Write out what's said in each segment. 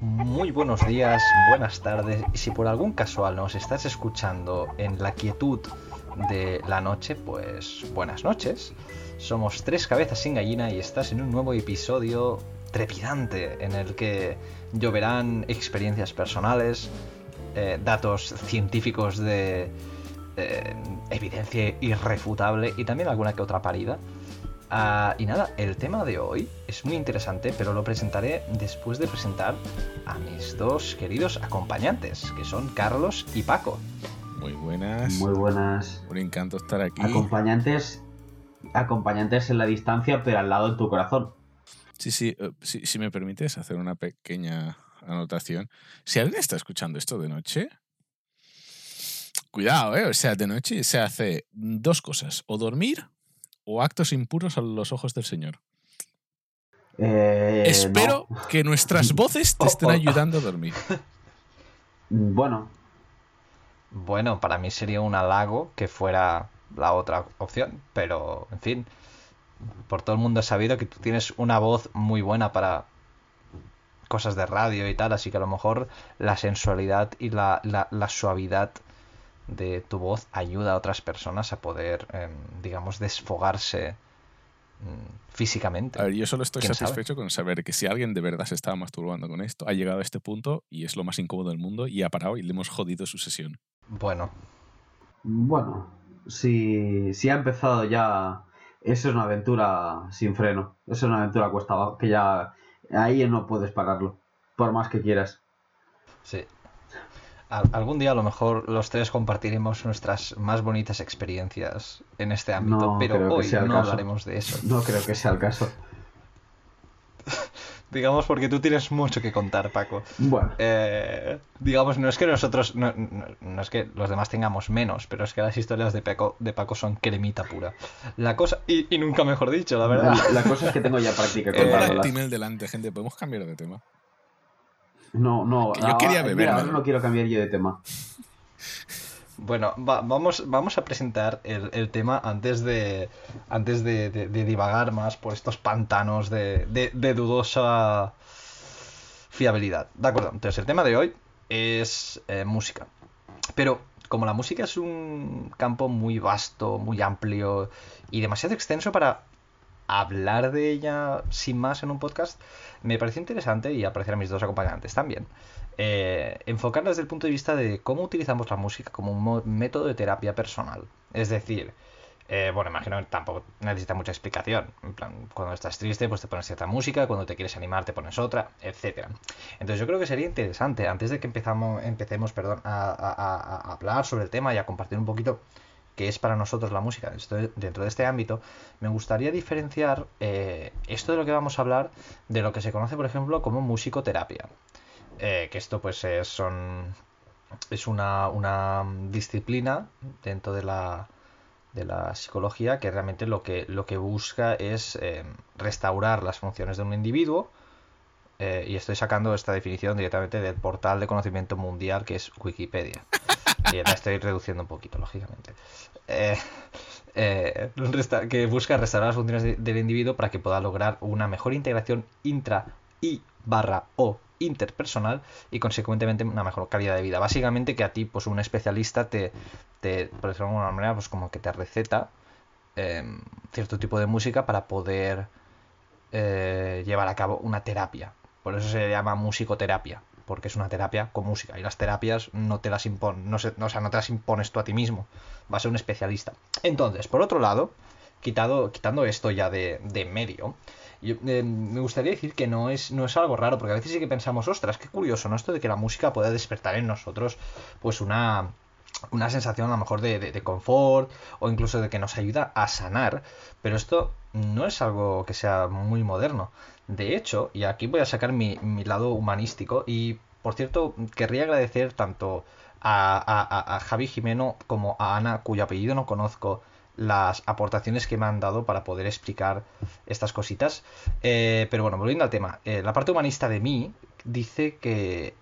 Muy buenos días, buenas tardes y si por algún casual nos estás escuchando en la quietud de la noche, pues buenas noches. Somos tres cabezas sin gallina y estás en un nuevo episodio trepidante en el que lloverán experiencias personales, eh, datos científicos de eh, evidencia irrefutable y también alguna que otra parida. Ah, y nada, el tema de hoy es muy interesante, pero lo presentaré después de presentar a mis dos queridos acompañantes, que son Carlos y Paco. Muy buenas. Muy buenas. Un encanto estar aquí. Acompañantes, acompañantes en la distancia, pero al lado de tu corazón. Sí, sí, eh, si, si me permites hacer una pequeña anotación. Si alguien está escuchando esto de noche, cuidado, ¿eh? O sea, de noche se hace dos cosas, o dormir o actos impuros a los ojos del Señor. Eh, Espero no. que nuestras voces te estén Oh, oh. ayudando a dormir. Bueno, Bueno, para mí sería un halago que fuera la otra opción, pero en fin, por todo el mundo he sabido que tú tienes una voz muy buena para cosas de radio y tal, así que a lo mejor la sensualidad y la, la- la suavidad de tu voz ayuda a otras personas a poder, em, digamos, desfogarse mm, físicamente. A ver, yo solo estoy satisfecho con saber que si alguien de verdad se estaba masturbando con esto, ha llegado a este punto y es lo más incómodo del mundo y ha parado y le hemos jodido su sesión. Bueno, bueno. Si, si ha empezado ya. Eso es una aventura sin freno. Eso es una aventura cuesta abajo. Que ya. Ahí no puedes pararlo. Por más que quieras. Sí. Al- algún día a lo mejor los tres compartiremos nuestras más bonitas experiencias en este ámbito, No pero hoy no caso. hablaremos de eso. No creo que sea el caso. Digamos porque tú tienes mucho que contar, Paco. Bueno. Eh, digamos, no es que nosotros, no, no- no es que los demás tengamos menos, pero es que las historias de Paco, de Paco son cremita pura. La cosa, y, y nunca mejor dicho, la verdad. La, la cosa es que tengo ya práctica contándolas. Timel delante, gente. ¿Podemos cambiar de tema? No, no. Que yo quería ahora- beber, mira, ¿no? ahora no quiero cambiar yo de tema. Bueno, va- vamos, vamos a presentar el, el tema antes de antes de, de- de divagar más por estos pantanos de, de- de dudosa fiabilidad. De acuerdo, entonces el tema de hoy es eh, música. Pero como la música es un campo muy vasto, muy amplio y demasiado extenso para hablar de ella sin más en un podcast, me pareció interesante y apreciar a mis dos acompañantes también. eh, enfocarla desde el punto de vista de cómo utilizamos la música como un método de terapia personal. Es decir, eh, bueno, imagino que tampoco necesita mucha explicación. En plan, cuando estás triste, pues te pones cierta música, cuando te quieres animar, te pones otra, etcétera. Entonces yo creo que sería interesante, antes de que empezamos, empecemos perdón, a- a- a hablar sobre el tema y a compartir un poquito qué es para nosotros la música dentro de este ámbito, me gustaría diferenciar eh, esto de lo que vamos a hablar de lo que se conoce, por ejemplo, como musicoterapia. Eh, que esto pues es, son, es una, una disciplina dentro de la, de la psicología que realmente lo que, lo que busca es eh, restaurar las funciones de un individuo. y estoy sacando esta definición directamente del portal de conocimiento mundial que es Wikipedia. La estoy reduciendo un poquito, lógicamente. Eh, eh, que busca restaurar las funciones de- del individuo para que pueda lograr una mejor integración intra y barra o interpersonal y consecuentemente una mejor calidad de vida. Básicamente que a ti, pues un especialista te, te por decirlo de alguna manera, pues como que te receta em, cierto tipo de música para poder eh, llevar a cabo una terapia. Por eso se llama musicoterapia, porque es una terapia con música. Y las terapias no te las impon, no se- o sea, no te las impones tú a ti mismo. Va a ser un especialista. Entonces, por otro lado, quitado, quitando esto ya de, de medio, eh, me gustaría decir que no es, no es algo raro, porque a veces sí que pensamos, ostras, qué curioso, ¿no? Esto de que la música pueda despertar en nosotros, pues una, una sensación a lo mejor de, de- confort o incluso de que nos ayuda a sanar, pero esto no es algo que sea muy moderno. De hecho, y aquí voy a sacar mi, mi lado humanístico y, por cierto, querría agradecer tanto a, a- a- Javi Jimeno como a Ana, cuyo apellido no conozco, las aportaciones que me han dado para poder explicar estas cositas. Eh, pero bueno, volviendo al tema, eh, la parte humanista de mí dice que,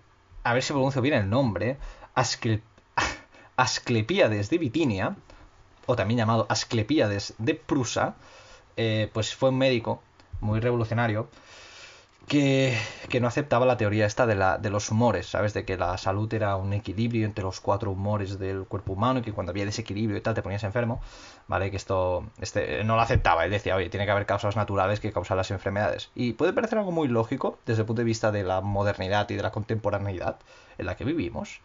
a ver si pronuncio bien el nombre, Ascle- Asclepíades de Bitinia, o también llamado Asclepíades de Prusa, eh, pues fue un médico muy revolucionario que, que, no aceptaba la teoría esta de, la, de los humores, ¿sabes? De que la salud era un equilibrio entre los cuatro humores del cuerpo humano y que cuando había desequilibrio y tal te ponías enfermo, ¿vale? Que esto este, no lo aceptaba. Él decía, oye, tiene que haber causas naturales que causan las enfermedades. Y puede parecer algo muy lógico desde el punto de vista de la modernidad y de la contemporaneidad en la que vivimos.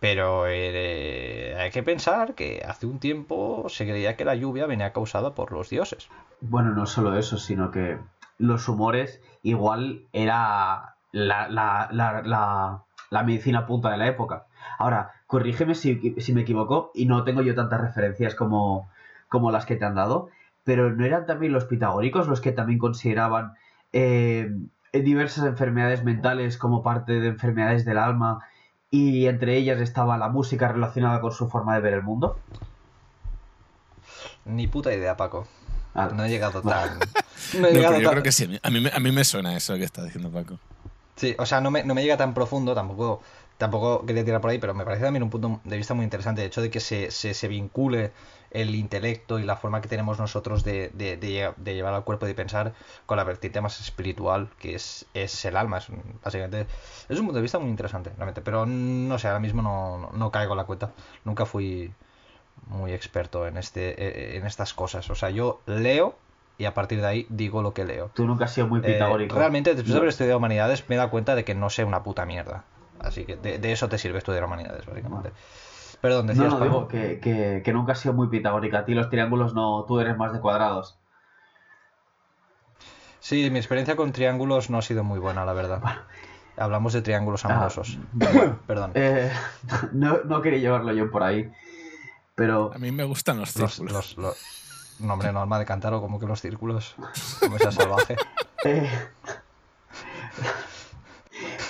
Pero eh, hay que pensar que hace un tiempo se creía que la lluvia venía causada por los dioses. Bueno, no solo eso, sino que los humores igual era la, la, la, la, medicina punta de la época. Ahora, corrígeme si, si, me equivoco y no tengo yo tantas referencias como, como las que te han dado, pero ¿no eran también los pitagóricos los que también consideraban eh, diversas enfermedades mentales como parte de enfermedades del alma y entre ellas estaba la música relacionada con su forma de ver el mundo? Ni puta idea, Paco. No he llegado tan. No he llegado yo creo que sí. A mí, a mí me suena eso que está diciendo Paco. Sí, o sea, no me, no me llega tan profundo, tampoco tampoco quería tirar por ahí, pero me parece también un punto de vista muy interesante el hecho de que se, se, se vincule el intelecto y la forma que tenemos nosotros de, de, de, llevar al cuerpo y de pensar con la vertiente más espiritual, que es, es el alma. Es, básicamente, es un punto de vista muy interesante, realmente. Pero no sé, ahora mismo no, no, no caigo en la cuenta. Nunca fui muy experto en, este, e, en estas cosas. O sea, yo leo y a partir de ahí digo lo que leo. Tú nunca has sido muy pitagórico. Eh, realmente, después de haber estudiado humanidades, me he dado cuenta de que no sé una puta mierda. Así que de, eso te sirve estudiar humanidades, básicamente. Perdón, decías, No, no, digo que, que, que, nunca has sido muy pitagórico. A ti los triángulos no, tú eres más de cuadrados. Sí, mi experiencia con triángulos no ha sido muy buena, la verdad. Hablamos de triángulos amorosos. Ah, Perdón. Eh, no, no quería llevarlo yo por ahí. Pero... A mí me gustan los círculos. Los, los, No, hombre, no, alma de cántaro, como que los círculos. Como esa salvaje. Eh...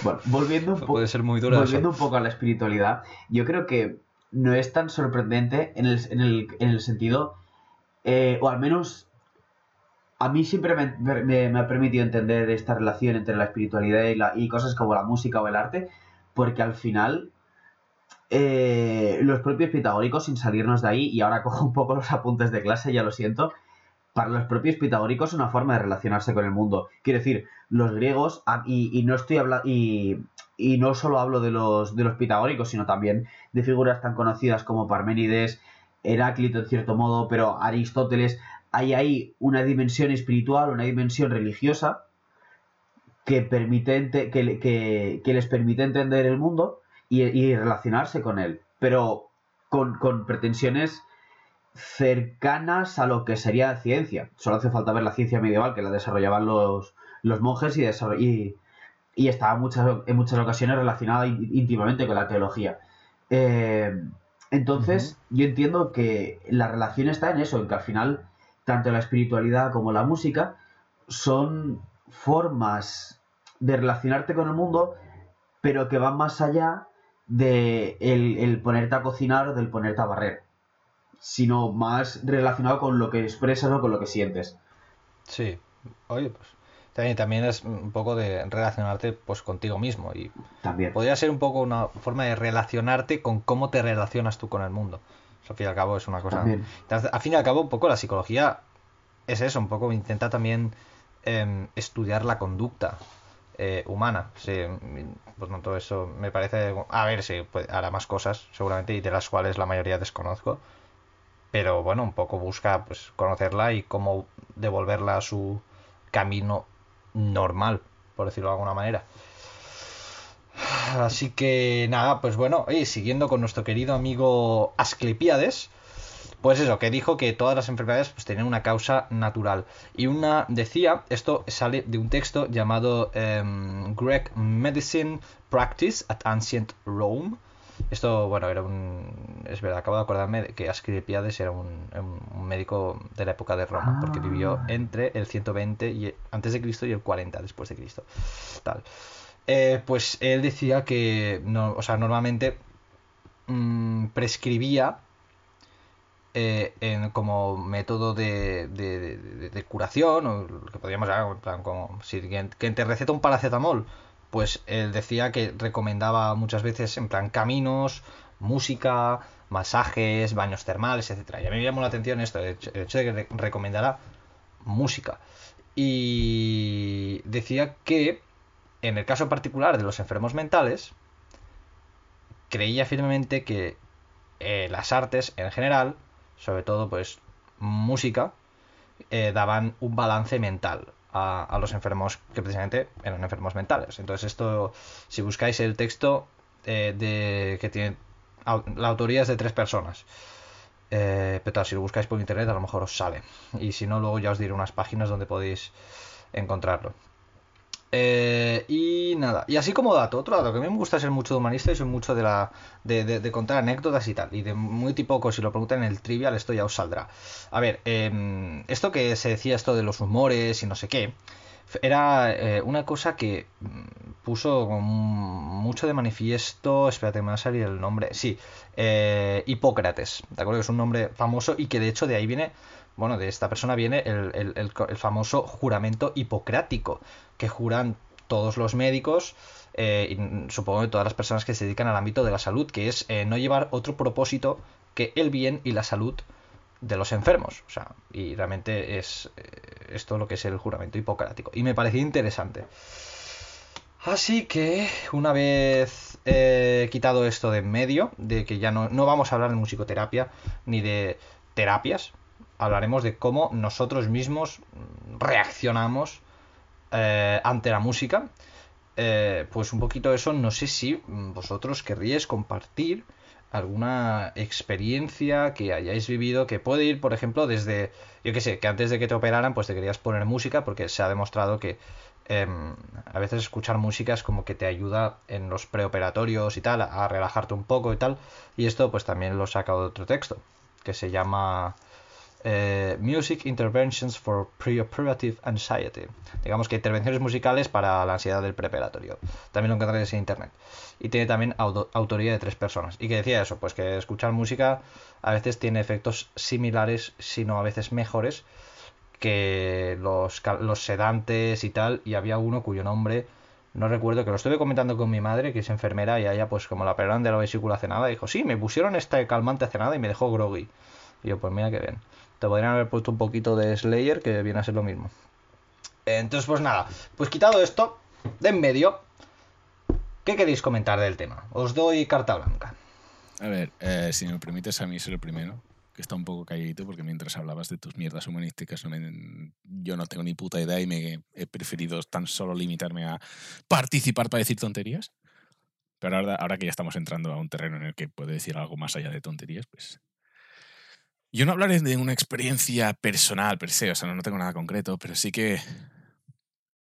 Bueno, volviendo, un, puede ser muy dura volviendo un poco a la espiritualidad, yo creo que no es tan sorprendente en el, en el, en el sentido, eh, o al menos a mí siempre me, me, me, ha permitido entender esta relación entre la espiritualidad y, la, y cosas como la música o el arte, porque al final eh, los propios pitagóricos, sin salirnos de ahí, y ahora cojo un poco los apuntes de clase, ya lo siento, para los propios pitagóricos es una forma de relacionarse con el mundo. Quiero decir, los griegos, y, y no estoy hablando, y, y, no solo hablo de los, de los pitagóricos, sino también de figuras tan conocidas como Parménides, Heráclito en cierto modo, pero Aristóteles, hay ahí una dimensión espiritual, una dimensión religiosa que, permite, que, que, que les permite entender el mundo y, y relacionarse con él, pero con, con, pretensiones cercanas a lo que sería ciencia. Solo hace falta ver la ciencia medieval que la desarrollaban los, los monjes y, y, y estaba muchas, en muchas ocasiones relacionada íntimamente con la teología. Eh, entonces, uh -huh. yo entiendo que la relación está en eso, en que al final tanto la espiritualidad como la música son formas de relacionarte con el mundo, pero que van más allá de el, el ponerte a cocinar o del ponerte a barrer, sino más relacionado con lo que expresas o con lo que sientes. Sí, oye, pues también, también es un poco de relacionarte pues contigo mismo y también. podría ser un poco una forma de relacionarte con cómo te relacionas tú con el mundo. Eso, al fin y al cabo es una cosa... También. Al fin y al cabo un poco la psicología es eso, un poco intenta también eh, estudiar la conducta eh, humana. Sí, por tanto, eso me parece. A ver, sí, pues, hará más cosas, seguramente, y de las cuales la mayoría desconozco. Pero bueno, un poco busca pues conocerla y cómo devolverla a su camino normal, por decirlo de alguna manera. Así que nada, pues bueno, oye, siguiendo con nuestro querido amigo Asclepíades, pues eso, que dijo que todas las enfermedades pues tienen una causa natural. Y una decía, esto sale de un texto llamado um, Greek Medicine Practice at Ancient Rome. Esto, bueno, era un... Es verdad, acabo de acordarme de que Asclepiades era un, un, médico de la época de Roma, porque vivió entre el 120 y, antes de Cristo y el 40 después de Cristo. Tal. Eh, pues él decía que, no, o sea, normalmente mmm, prescribía eh, en, como método de, de, de, de, curación, o lo que podríamos llamar, en plan, como si quien te receta un paracetamol, pues él decía que recomendaba muchas veces en plan caminos música, masajes, baños termales, etcétera. Y a mí me llamó la atención esto, el hecho, de que re- recomendara música. Y decía que en el caso particular de los enfermos mentales, creía firmemente que eh, las artes en general, sobre todo pues música, eh, daban un balance mental a, los enfermos que precisamente eran enfermos mentales. Entonces esto, si buscáis el texto eh, de que tiene la autoría es de tres personas. Eh, pero claro, si lo buscáis por internet a lo mejor os sale. Y si no, luego ya os diré unas páginas donde podéis encontrarlo. Eh, y nada, y así como dato, otro dato que a mí me gusta ser mucho de humanista y soy mucho de la de, contar anécdotas y tal, y de muy tipo, si lo preguntan en el trivial, esto ya os saldrá. A ver, em, esto que se decía, esto de los humores y no sé qué, era eh, una cosa que mm, puso mucho de manifiesto, espérate, me va a salir el nombre, sí, eh, Hipócrates, ¿de acuerdo? Es un nombre famoso y que de hecho de ahí viene, bueno, de esta persona viene el, famoso juramento hipocrático, que juran todos los médicos, eh, y supongo que todas las personas que se dedican al ámbito de la salud, que es eh, no llevar otro propósito que el bien y la salud de los enfermos. O sea, y realmente es eh, esto lo que es el juramento hipocrático. Y me parecía interesante. Así que, una vez quitado esto de en medio, de que ya no, no vamos a hablar de musicoterapia ni de terapias, hablaremos de cómo nosotros mismos reaccionamos eh, ante la música. Eh, pues un poquito eso, no sé si vosotros querríais compartir alguna experiencia que hayáis vivido que puede ir, por ejemplo, desde, yo qué sé, que antes de que te operaran, pues te querías poner música porque se ha demostrado que em, a veces escuchar música es como que te ayuda en los preoperatorios y tal, a relajarte un poco y tal, y esto pues también lo he sacado de otro texto, que se llama eh, Music Interventions for Preoperative Anxiety. Digamos que intervenciones musicales para la ansiedad del preoperatorio. También lo encontraréis en internet. Y tiene también auto- autoría de tres personas. Y que decía eso, pues que escuchar música a veces tiene efectos similares, sino a veces mejores, que los, los sedantes y tal. Y había uno cuyo nombre no recuerdo, que lo estuve comentando con mi madre, que es enfermera, y ella, pues como la operaron de la vesícula hace nada, dijo, sí, me pusieron este calmante hace nada y me dejó groggy. Y yo, pues mira que bien. Te podrían haber puesto un poquito de Slayer, que viene a ser lo mismo. Entonces, pues nada, pues quitado esto de en medio, ¿qué queréis comentar del tema? Os doy carta blanca. A ver, eh, si me permites a mí ser el primero, que está un poco calladito, porque mientras hablabas de tus mierdas humanísticas, yo no tengo ni puta idea y me he preferido tan solo limitarme a participar para decir tonterías. Pero ahora, ahora que ya estamos entrando a un terreno en el que puedo decir algo más allá de tonterías, pues... Yo no hablaré de una experiencia personal per se, o sea, no, tengo nada concreto, pero sí que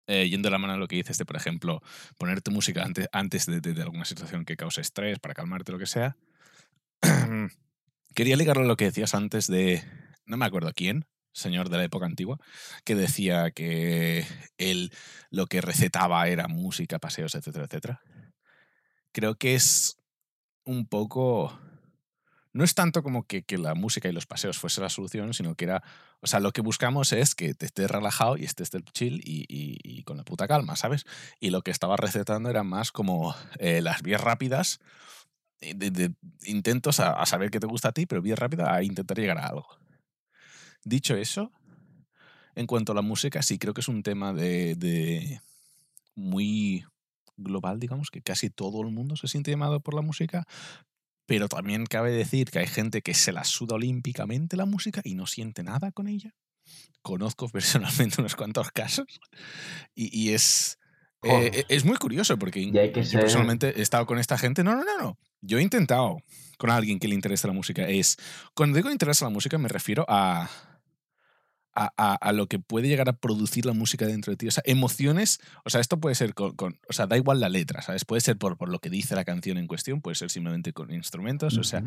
eh, yendo de la mano a lo que dices de, por ejemplo, ponerte música antes, antes de, de- de alguna situación que cause estrés, para calmarte, lo que sea. Quería ligarlo a lo que decías antes de, no me acuerdo quién, señor de la época antigua, que decía que él lo que recetaba era música, paseos, etcétera, etcétera. Creo que es un poco... No es tanto como que, que la música y los paseos fuese la solución, sino que era... O sea, lo que buscamos es que te estés relajado y estés del chill y, y- con la puta calma, ¿sabes? Y lo que estaba recetando era más como eh, las vías rápidas eh, de, intentos a, saber qué te gusta a ti, pero vías rápidas a intentar llegar a algo. Dicho eso, en cuanto a la música, sí creo que es un tema de muy global, digamos, que casi todo el mundo se siente llamado por la música, pero también cabe decir que hay gente que se la suda olímpicamente la música y no siente nada con ella. Conozco personalmente unos cuantos casos y, y es, eh, Joder. es muy curioso porque yo ser- personalmente he estado con esta gente. No, no, no, no. Yo he intentado con alguien que le interesa la música. Es cuando digo interesa la música me refiero a, a, a- a lo que puede llegar a producir la música dentro de ti. O sea, emociones. O sea, esto puede ser con. con- o sea, da igual la letra, ¿sabes? Puede ser por, por lo que dice la canción en cuestión, puede ser simplemente con instrumentos. O sea,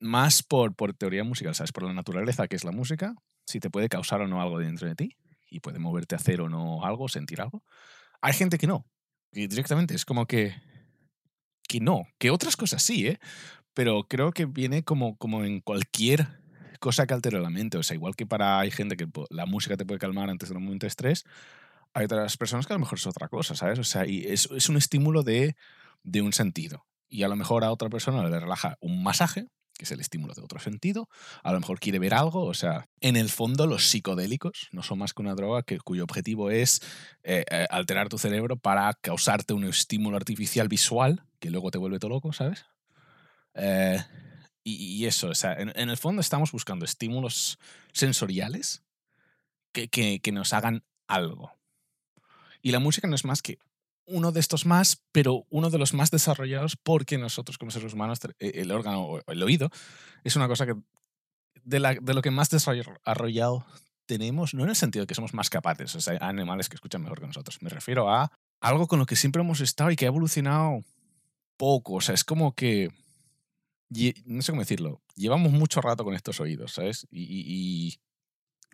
más por, por teoría musical, ¿sabes? Por la naturaleza que es la música, si te puede causar o no algo dentro de ti y puede moverte a hacer o no algo, sentir algo. Hay gente que no, que directamente es como que. que no, que otras cosas sí, ¿eh? Pero creo que viene como, como en cualquier cosa que altere la mente. O sea, igual que para hay gente que la música te puede calmar antes de un momento de estrés, hay otras personas que a lo mejor es otra cosa, ¿sabes? O sea, y es, es un estímulo de, de un sentido. Y a lo mejor a otra persona le relaja un masaje, que es el estímulo de otro sentido. A lo mejor quiere ver algo. O sea, en el fondo los psicodélicos no son más que una droga que, cuyo objetivo es eh, eh, alterar tu cerebro para causarte un estímulo artificial visual que luego te vuelve todo loco, ¿sabes? Eh, y, eso, o sea, en, el fondo estamos buscando estímulos sensoriales que, que, nos hagan algo. Y la música no es más que uno de estos más, pero uno de los más desarrollados porque nosotros como seres humanos, el órgano, el oído, es una cosa que de, la, de lo que más desarrollado tenemos, no en el sentido de que somos más capaces, o sea, animales que escuchan mejor que nosotros, me refiero a algo con lo que siempre hemos estado y que ha evolucionado poco, o sea, es como que, no sé cómo decirlo, llevamos mucho rato con estos oídos, ¿sabes? y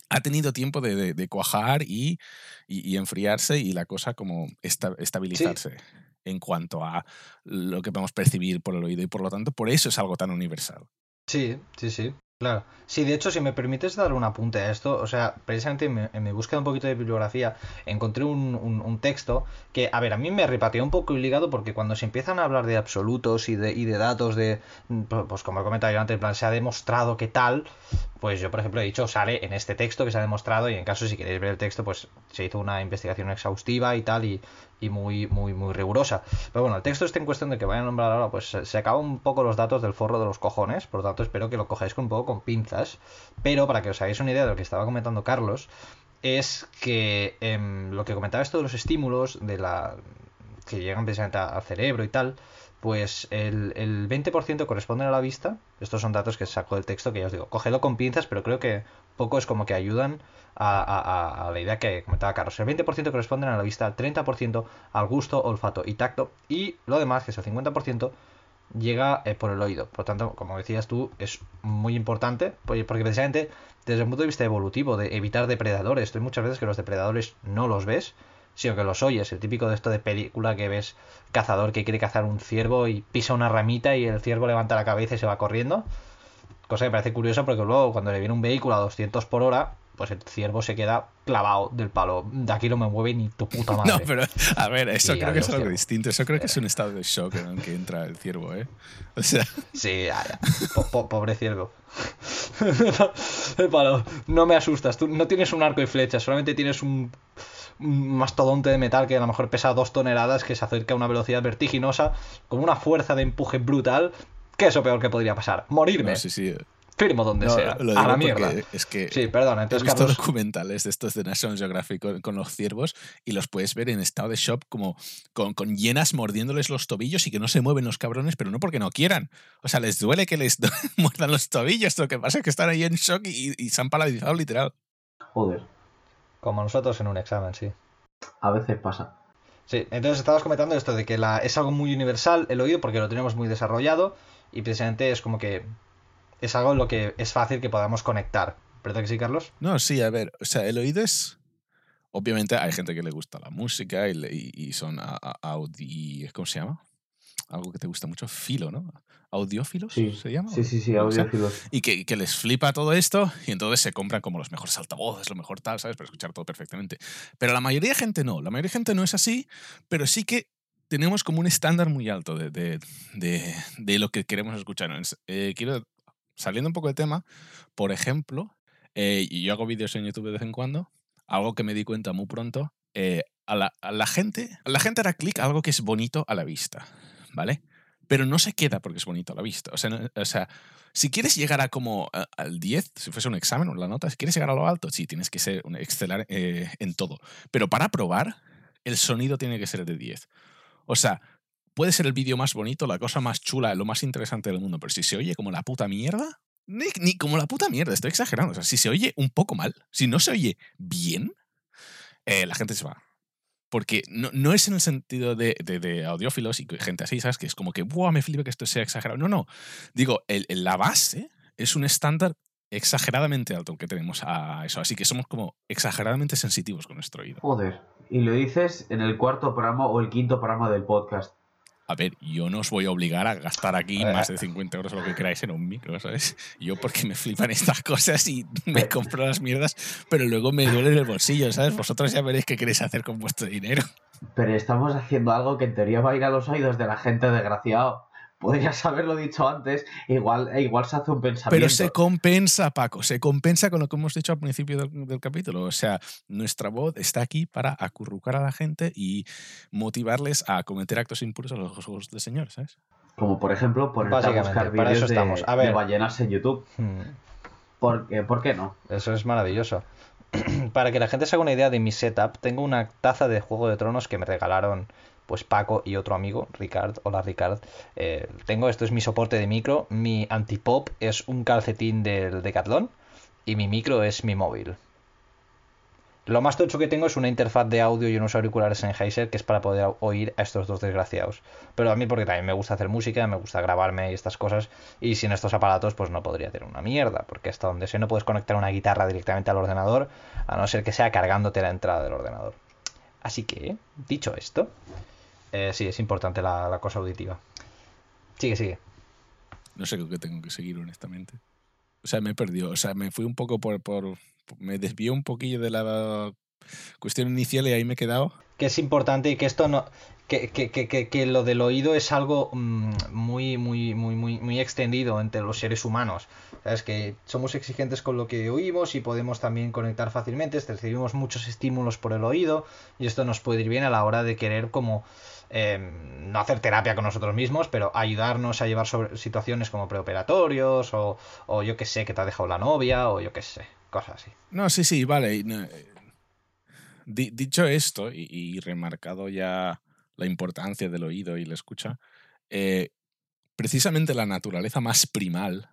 ha tenido tiempo de, cuajar y, enfriarse y la cosa como estabilizarse en cuanto a lo que podemos percibir por el oído y por lo tanto por eso es algo tan universal. Sí, sí, sí. Claro. Sí, de hecho, si me permites dar un apunte a esto, o sea, precisamente en mi, búsqueda un poquito de bibliografía, encontré un, texto que, a ver, a mí me repateó un poco ligado porque cuando se empiezan a hablar de absolutos y de, y de datos de, pues como he comentado yo antes, en plan, se ha demostrado que tal, pues yo, por ejemplo, he dicho, sale en este texto que se ha demostrado y en caso, si queréis ver el texto, pues se hizo una investigación exhaustiva y tal y, y muy, muy, muy rigurosa. Pero bueno, el texto está en cuestión de que vayan a nombrar ahora, pues se, acaban un poco los datos del forro de los cojones, por lo tanto espero que lo cojáis con un poco con pinzas, pero para que os hagáis una idea de lo que estaba comentando Carlos, es que em, lo que comentaba esto de los estímulos, de la que llegan precisamente al cerebro y tal, pues el, el 20% corresponde a la vista. Estos son datos que saco del texto que ya os digo, cogedlo con pinzas, pero creo que poco es como que ayudan a, la idea que comentaba Carlos. El 20% corresponden a la vista, el 30% al gusto, olfato y tacto, y lo demás, que es el 50%, llega eh, por el oído. Por lo tanto, como decías tú, es muy importante, porque precisamente desde el punto de vista evolutivo, de evitar depredadores, hay muchas veces que los depredadores no los ves, sino que los oyes. El típico de esto de película que ves cazador que quiere cazar un ciervo y pisa una ramita y el ciervo levanta la cabeza y se va corriendo. Cosa que me parece curiosa porque luego cuando le viene un vehículo a 200 por hora, pues el ciervo se queda clavado del palo. De aquí no me mueve ni tu puta madre. No, pero a ver, eso creo que es algo distinto. Eso creo que es un estado de shock en el que entra el ciervo, ¿eh? O sea. Sí, ya, pobre ciervo. el palo, no me asustas. Tú no tienes un arco y flecha, solamente tienes un, mastodonte de metal que a lo mejor pesa dos toneladas, que se acerca a una velocidad vertiginosa, con una fuerza de empuje brutal. ¿Qué es lo peor que podría pasar? Morirme. sí, sí firmo donde sea. a la mierda. Es que sí, perdón. Entonces, he visto documentales de estos de National Geographic con, los ciervos y los puedes ver en estado de shock como con, con, llenas mordiéndoles los tobillos y que no se mueven los cabrones, pero no porque no quieran. O sea, les duele que les muerdan los tobillos. Lo que pasa es que están ahí en shock y, se han paralizado literal. Joder. Como nosotros en un examen, sí. A veces pasa. Sí, entonces estabas comentando esto de que la, es algo muy universal el oído porque lo tenemos muy desarrollado y precisamente es como que es algo en lo que es fácil que podamos conectar. ¿Verdad que sí, Carlos? No, sí, a ver, o sea, el oído es... Obviamente hay gente que le gusta la música y, y, son audi... ¿Cómo se llama? Algo que te gusta mucho, filo, ¿no? ¿Audiófilos se llama? Sí, sí, sí, audiófilos. y que, que, les flipa todo esto y entonces se compran como los mejores altavoces, lo mejor tal, ¿sabes? Para escuchar todo perfectamente. Pero la mayoría de gente no, la mayoría de gente no es así, pero sí que tenemos como un estándar muy alto de, de, de, de lo que queremos escuchar. Eh, quiero saliendo un poco de tema, por ejemplo, eh, yo hago vídeos en YouTube de vez en cuando, algo que me di cuenta muy pronto, eh, a, la, a, la, gente, a la gente hará clic a algo que es bonito a la vista, ¿vale? Pero no se queda porque es bonito a la vista. O sea, o sea si quieres llegar a como al 10, si fuese un examen o la nota, si quieres llegar a lo alto, sí, tienes que ser un eh, en todo. Pero para probar, el sonido tiene que ser de 10. O sea, puede ser el vídeo más bonito, la cosa más chula, lo más interesante del mundo, pero si se oye como la puta mierda, ni, ni como la puta mierda, estoy exagerando. O sea, si se oye un poco mal, si no se oye bien, eh, la gente se va. Porque no, no es en el sentido de, de, audiófilos y gente así, ¿sabes? Que es como que, ¡buah, me flipa que esto sea exagerado! No, no. Digo, la base es un estándar exageradamente alto que tenemos a eso. Así que somos como exageradamente sensitivos con nuestro oído. Joder. Y lo dices en el cuarto programa o el quinto programa del podcast. A ver, yo no os voy a obligar a gastar aquí más de 50 euros o lo que queráis en un micro, ¿sabes? Yo porque me flipan estas cosas y me compro las mierdas, pero luego me duele en el bolsillo, ¿sabes? Vosotros ya veréis qué queréis hacer con vuestro dinero. Pero estamos haciendo algo que en teoría va a ir a los oídos de la gente desgraciado. Podrías haberlo dicho antes, igual, e igual se hace un pensamiento. Pero se compensa, Paco, se compensa con lo que hemos dicho al principio del, del, capítulo. O sea, nuestra voz está aquí para acurrucar a la gente y motivarles a cometer actos impuros a los ojos del Señor, ¿sabes? Como por ejemplo, ponerte a buscar vídeos de, de, ballenas en YouTube. Hmm. ¿Por, qué, ¿Por qué no? Eso es maravilloso. para que la gente se haga una idea de mi setup, tengo una taza de Juego de Tronos que me regalaron pues Paco y otro amigo, Ricard. Hola Ricard. Eh, tengo, esto es mi soporte de micro. Mi antipop es un calcetín del Decathlon y mi micro es mi móvil. Lo más tocho que tengo es una interfaz de audio y unos auriculares Sennheiser que es para poder oír a estos dos desgraciados. Pero a mí porque también me gusta hacer música, me gusta grabarme y estas cosas. Y sin estos aparatos pues no podría hacer una mierda. Porque hasta donde sé no puedes conectar una guitarra directamente al ordenador a no ser que sea cargándote la entrada del ordenador. Así que, dicho esto, eh, sí, es importante la, cosa auditiva. Sigue, sigue. No sé qué tengo que seguir, honestamente. O sea, me he perdido. O sea, me fui un poco por, por. Me desvió un poquillo de la cuestión inicial y ahí me he quedado. Que es importante y que esto no. Que, que, que, que lo del oído es algo mm, muy, muy, muy, muy, muy extendido entre los seres humanos. ¿Sabes? Que somos exigentes con lo que oímos y podemos también conectar fácilmente. Recibimos muchos estímulos por el oído y esto nos puede ir bien a la hora de querer como Em, no hacer terapia con nosotros mismos, pero ayudarnos a llevar sobre situaciones como preoperatorios o, o yo que sé, que te ha dejado la novia o yo que sé, cosas así. No, sí, sí, vale. Eh, dicho esto y, remarcado ya la importancia del oído y la escucha, eh, precisamente la naturaleza más primal,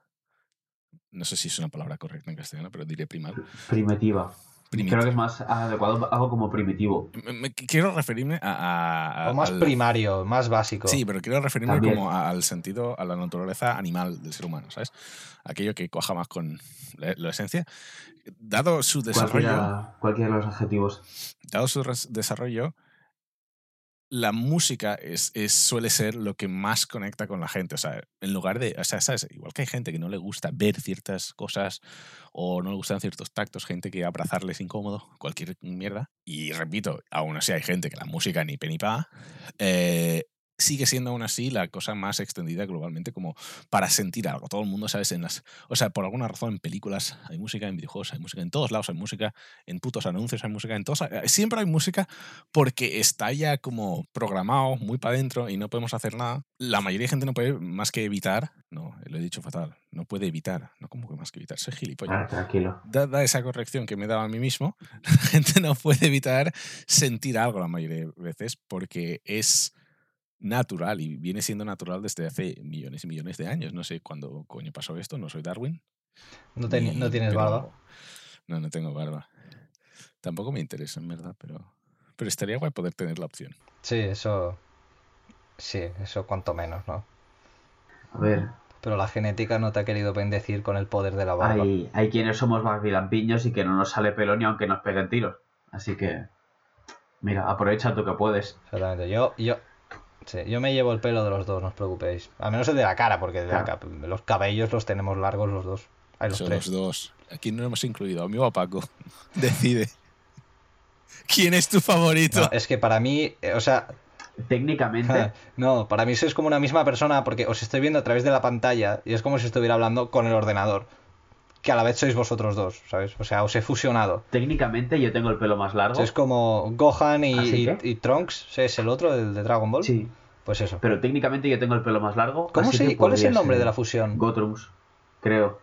no sé si es una palabra correcta en castellano, pero diré primal. Primitiva. Creo que es más adecuado algo como primitivo. quiero referirme a. o más primario, más básico. Sí, pero quiero referirme como al sentido, a la naturaleza animal del ser humano, ¿sabes? Aquello que coja más con la, esencia. Dado su desarrollo. cualquiera de los adjetivos. Dado su desarrollo, la música es, suele ser lo que más conecta con la gente. O sea, en lugar de, o sea, ¿sabes? Igual que hay gente que no le gusta ver ciertas cosas o no le gustan ciertos tactos, gente que abrazarles incómodo, cualquier mierda. Y repito, aún así hay gente que la música ni penipa. Eh, sigue siendo aún así la cosa más extendida globalmente como para sentir algo. Todo el mundo, ¿sabes? En las, o sea, por alguna razón en películas hay música, en videojuegos hay música, en todos lados hay música, en putos anuncios hay música, en todos, eh, siempre hay música porque está ya como programado muy para adentro y no podemos hacer nada. La mayoría de gente no puede más que evitar, no, lo he dicho fatal, no puede evitar, no como que más que evitar, soy gilipollas. Ah, tranquilo. Dada esa corrección que me he dado a mí mismo, la gente no puede evitar sentir algo la mayoría de veces porque es natural y viene siendo natural desde hace millones y millones de años. No sé cuándo coño pasó esto, no soy Darwin. No, no tienes barba. No, no tengo barba. Tampoco me interesa, en verdad, pero, pero estaría guay poder tener la opción. Sí, eso. Sí, eso cuanto menos, ¿no? A ver. Pero la genética no te ha querido bendecir con el poder de la barba. Hay, hay quienes somos más vilampiños y que no nos sale pelo ni aunque nos peguen tiros. Así que. Mira, aprovecha tú que puedes. Exactamente. Yo, yo, Sí, yo me llevo el pelo de los dos, no os preocupéis. Al menos el de la cara, porque de los cabellos los tenemos largos los dos. Hay los Son los dos. Aquí no hemos incluido. Amigo a Paco. Decide. ¿Quién es tu favorito? es que para mí, eh, o sea. Técnicamente. no, para mí sois como una misma persona porque os estoy viendo a través de la pantalla y es como si estuviera hablando con el ordenador que a la vez sois vosotros dos, ¿sabes? O sea, os he fusionado. Técnicamente yo tengo el pelo más largo. Es como Gohan y, y, Trunks, ¿es el otro, el de Dragon Ball? Sí. Pues eso. Pero técnicamente yo tengo el pelo más largo. ¿Cómo se, ¿Cuál es el nombre de la fusión? Gotrunks, creo.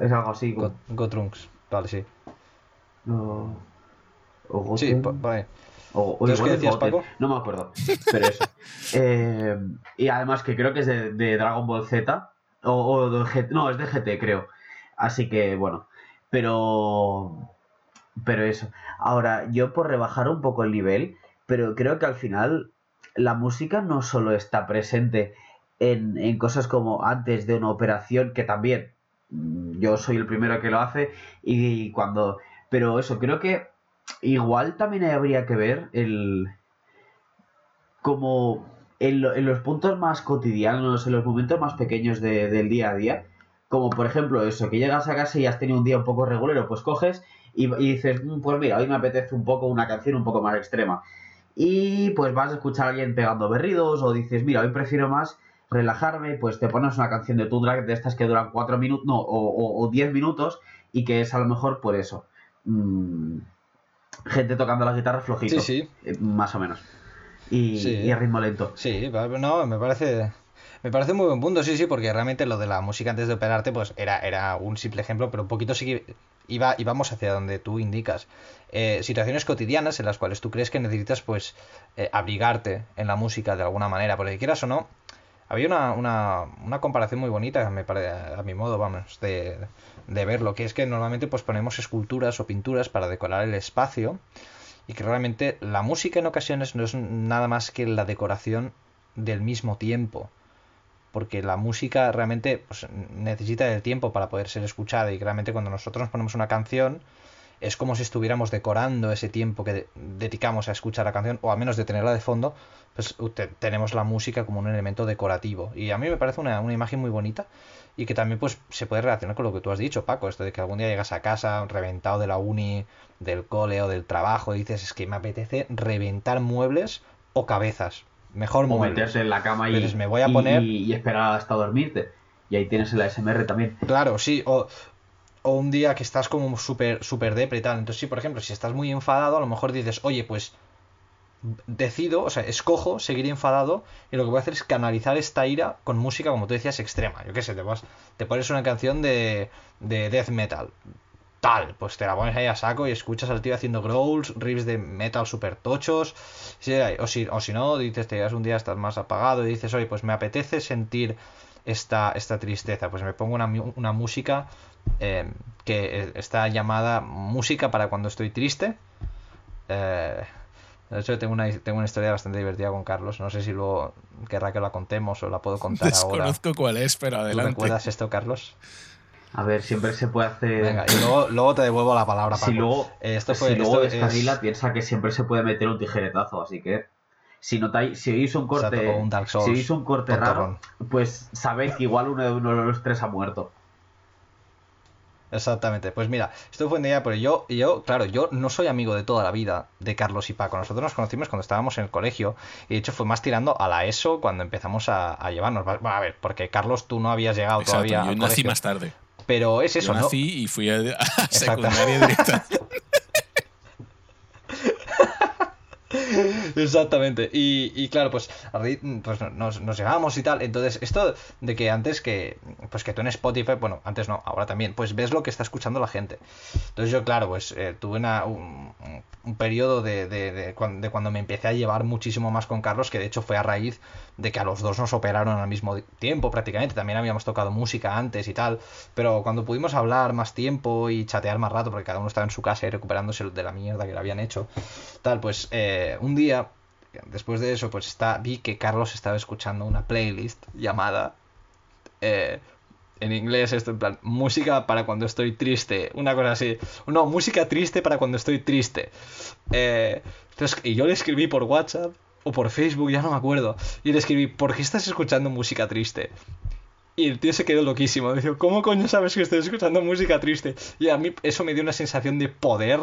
Es algo así. Gotrunks, vale, sí. No. O Sí, vale. O, o qué decías, Paco? No me acuerdo. Pero eso. eh, y además que creo que es de, de Dragon Ball Z. O, o de GT, no, es de GT, creo. Así que bueno, pero pero eso. Ahora, yo por rebajar un poco el nivel, pero creo que al final la música no solo está presente en, en cosas como antes de una operación, que también mm, yo soy el primero que lo hace, y cuando... Pero eso, creo que igual también habría que ver el... como en, en los puntos más cotidianos, en los momentos más pequeños de, del día a día, como por ejemplo eso, que llegas a casa y has tenido un día un poco regulero, pues coges y, dices, mm, pues mira, hoy me apetece un poco una canción un poco más extrema. Y pues vas a escuchar a alguien pegando berridos o dices, mira, hoy prefiero más relajarme, pues te pones una canción de tu drag de estas que duran cuatro minutos, no, o, o, diez minutos, y que es a lo mejor por eso. Mm, gente tocando la guitarra flojito. Sí, sí. eh, Más o menos. Y, Sí. y a ritmo lento. Sí, no, me parece. Me parece muy buen punto, sí, sí, porque realmente lo de la música antes de operarte, pues era, era un simple ejemplo, pero un poquito sí que iba, íbamos hacia donde tú indicas. Eh, situaciones cotidianas en las cuales tú crees que necesitas, pues, eh, abrigarte en la música de alguna manera, porque quieras o no, había una, una, una comparación muy bonita, me pare- a mi modo, vamos, de, de verlo, que es que normalmente pues ponemos esculturas o pinturas para decorar el espacio y que realmente la música en ocasiones no es nada más que la decoración del mismo tiempo. Porque la música realmente pues, necesita del tiempo para poder ser escuchada y realmente cuando nosotros nos ponemos una canción es como si estuviéramos decorando ese tiempo que de- dedicamos a escuchar la canción o al menos de tenerla de fondo, pues te- tenemos la música como un elemento decorativo. Y a mí me parece una, una imagen muy bonita y que también pues se puede relacionar con lo que tú has dicho, Paco, esto de que algún día llegas a casa reventado de la uni, del cole o del trabajo y dices es que me apetece reventar muebles o cabezas. Mejor O meterte en la cama y, Dices, me voy a y- poner- y, y esperar hasta dormirte. Y ahí tienes el ASMR también. Claro, sí, o, o un día que estás como súper súper depre y tal. Entonces, sí, por ejemplo, si estás muy enfadado, a lo mejor dices, oye, pues decido, o sea, escojo seguir enfadado y lo que voy a hacer es canalizar esta ira con música, como tú decías, extrema. Yo qué sé, te, vas, te pones una canción de, de death metal. Tal, pues te la pones ahí a saco y escuchas al tío haciendo growls, riffs de metal super tochos. O, si, o si no, dices, te llegas un día, estás más apagado y dices, oye, pues me apetece sentir esta, esta tristeza. Pues me pongo una, una música eh, que está llamada música para cuando estoy triste. Eh, de hecho, tengo una, tengo una historia bastante divertida con Carlos. No sé si luego querrá que la contemos o la puedo contar ahora. Desconozco cuál es, pero ¿Tú adelante. recuerdas esto, Carlos? A ver, siempre se puede hacer. Venga, y luego, luego te devuelvo la palabra, si Paco. luego, Eh, esto fue, si luego esto es- descarrila, piensa que siempre se puede meter un tijeretazo. Así que, si notáis, si oís un corte, Exacto, o un Dark Souls, si oís un corte raro, pues sabéis que igual uno de, uno de los tres ha muerto. Exactamente, pues mira, esto fue un día, pero yo, yo, claro, yo no soy amigo de toda la vida de Carlos y Paco. Nosotros nos conocimos cuando estábamos en el colegio y de hecho fue más tirando a la ESO cuando empezamos a, a llevarnos. Bueno, a ver, porque Carlos, tú no habías llegado Exacto, todavía yo nací colegio, más tarde. Pero es eso, yo ¿no? nací y fui a, a secundaria directa. Exactamente. Y, y claro, pues, pues nos, nos llegábamos y tal. Entonces, esto de que antes que, pues que tú en Spotify, bueno, antes no, ahora también, pues ves lo que está escuchando la gente. Entonces yo, claro, pues eh, tuve una, un, un periodo de, de, de cuan- de cuando me empecé a llevar muchísimo más con Carlos, que de hecho fue a raíz de que a los dos nos operaron al mismo tiempo prácticamente. También habíamos tocado música antes y tal. Pero cuando pudimos hablar más tiempo y chatear más rato, porque cada uno estaba en su casa y recuperándose de la mierda que le habían hecho, tal, pues eh, un día, después de eso, pues está, vi que Carlos estaba escuchando una playlist llamada eh, en inglés esto en plan música para cuando estoy triste una cosa así no música triste para cuando estoy triste Eh, y yo le escribí por WhatsApp o por Facebook ya no me acuerdo y le escribí ¿por qué estás escuchando música triste? Y el tío se quedó loquísimo. Dijo, ¿cómo coño sabes que estoy escuchando música triste? Y a mí eso me dio una sensación de poder,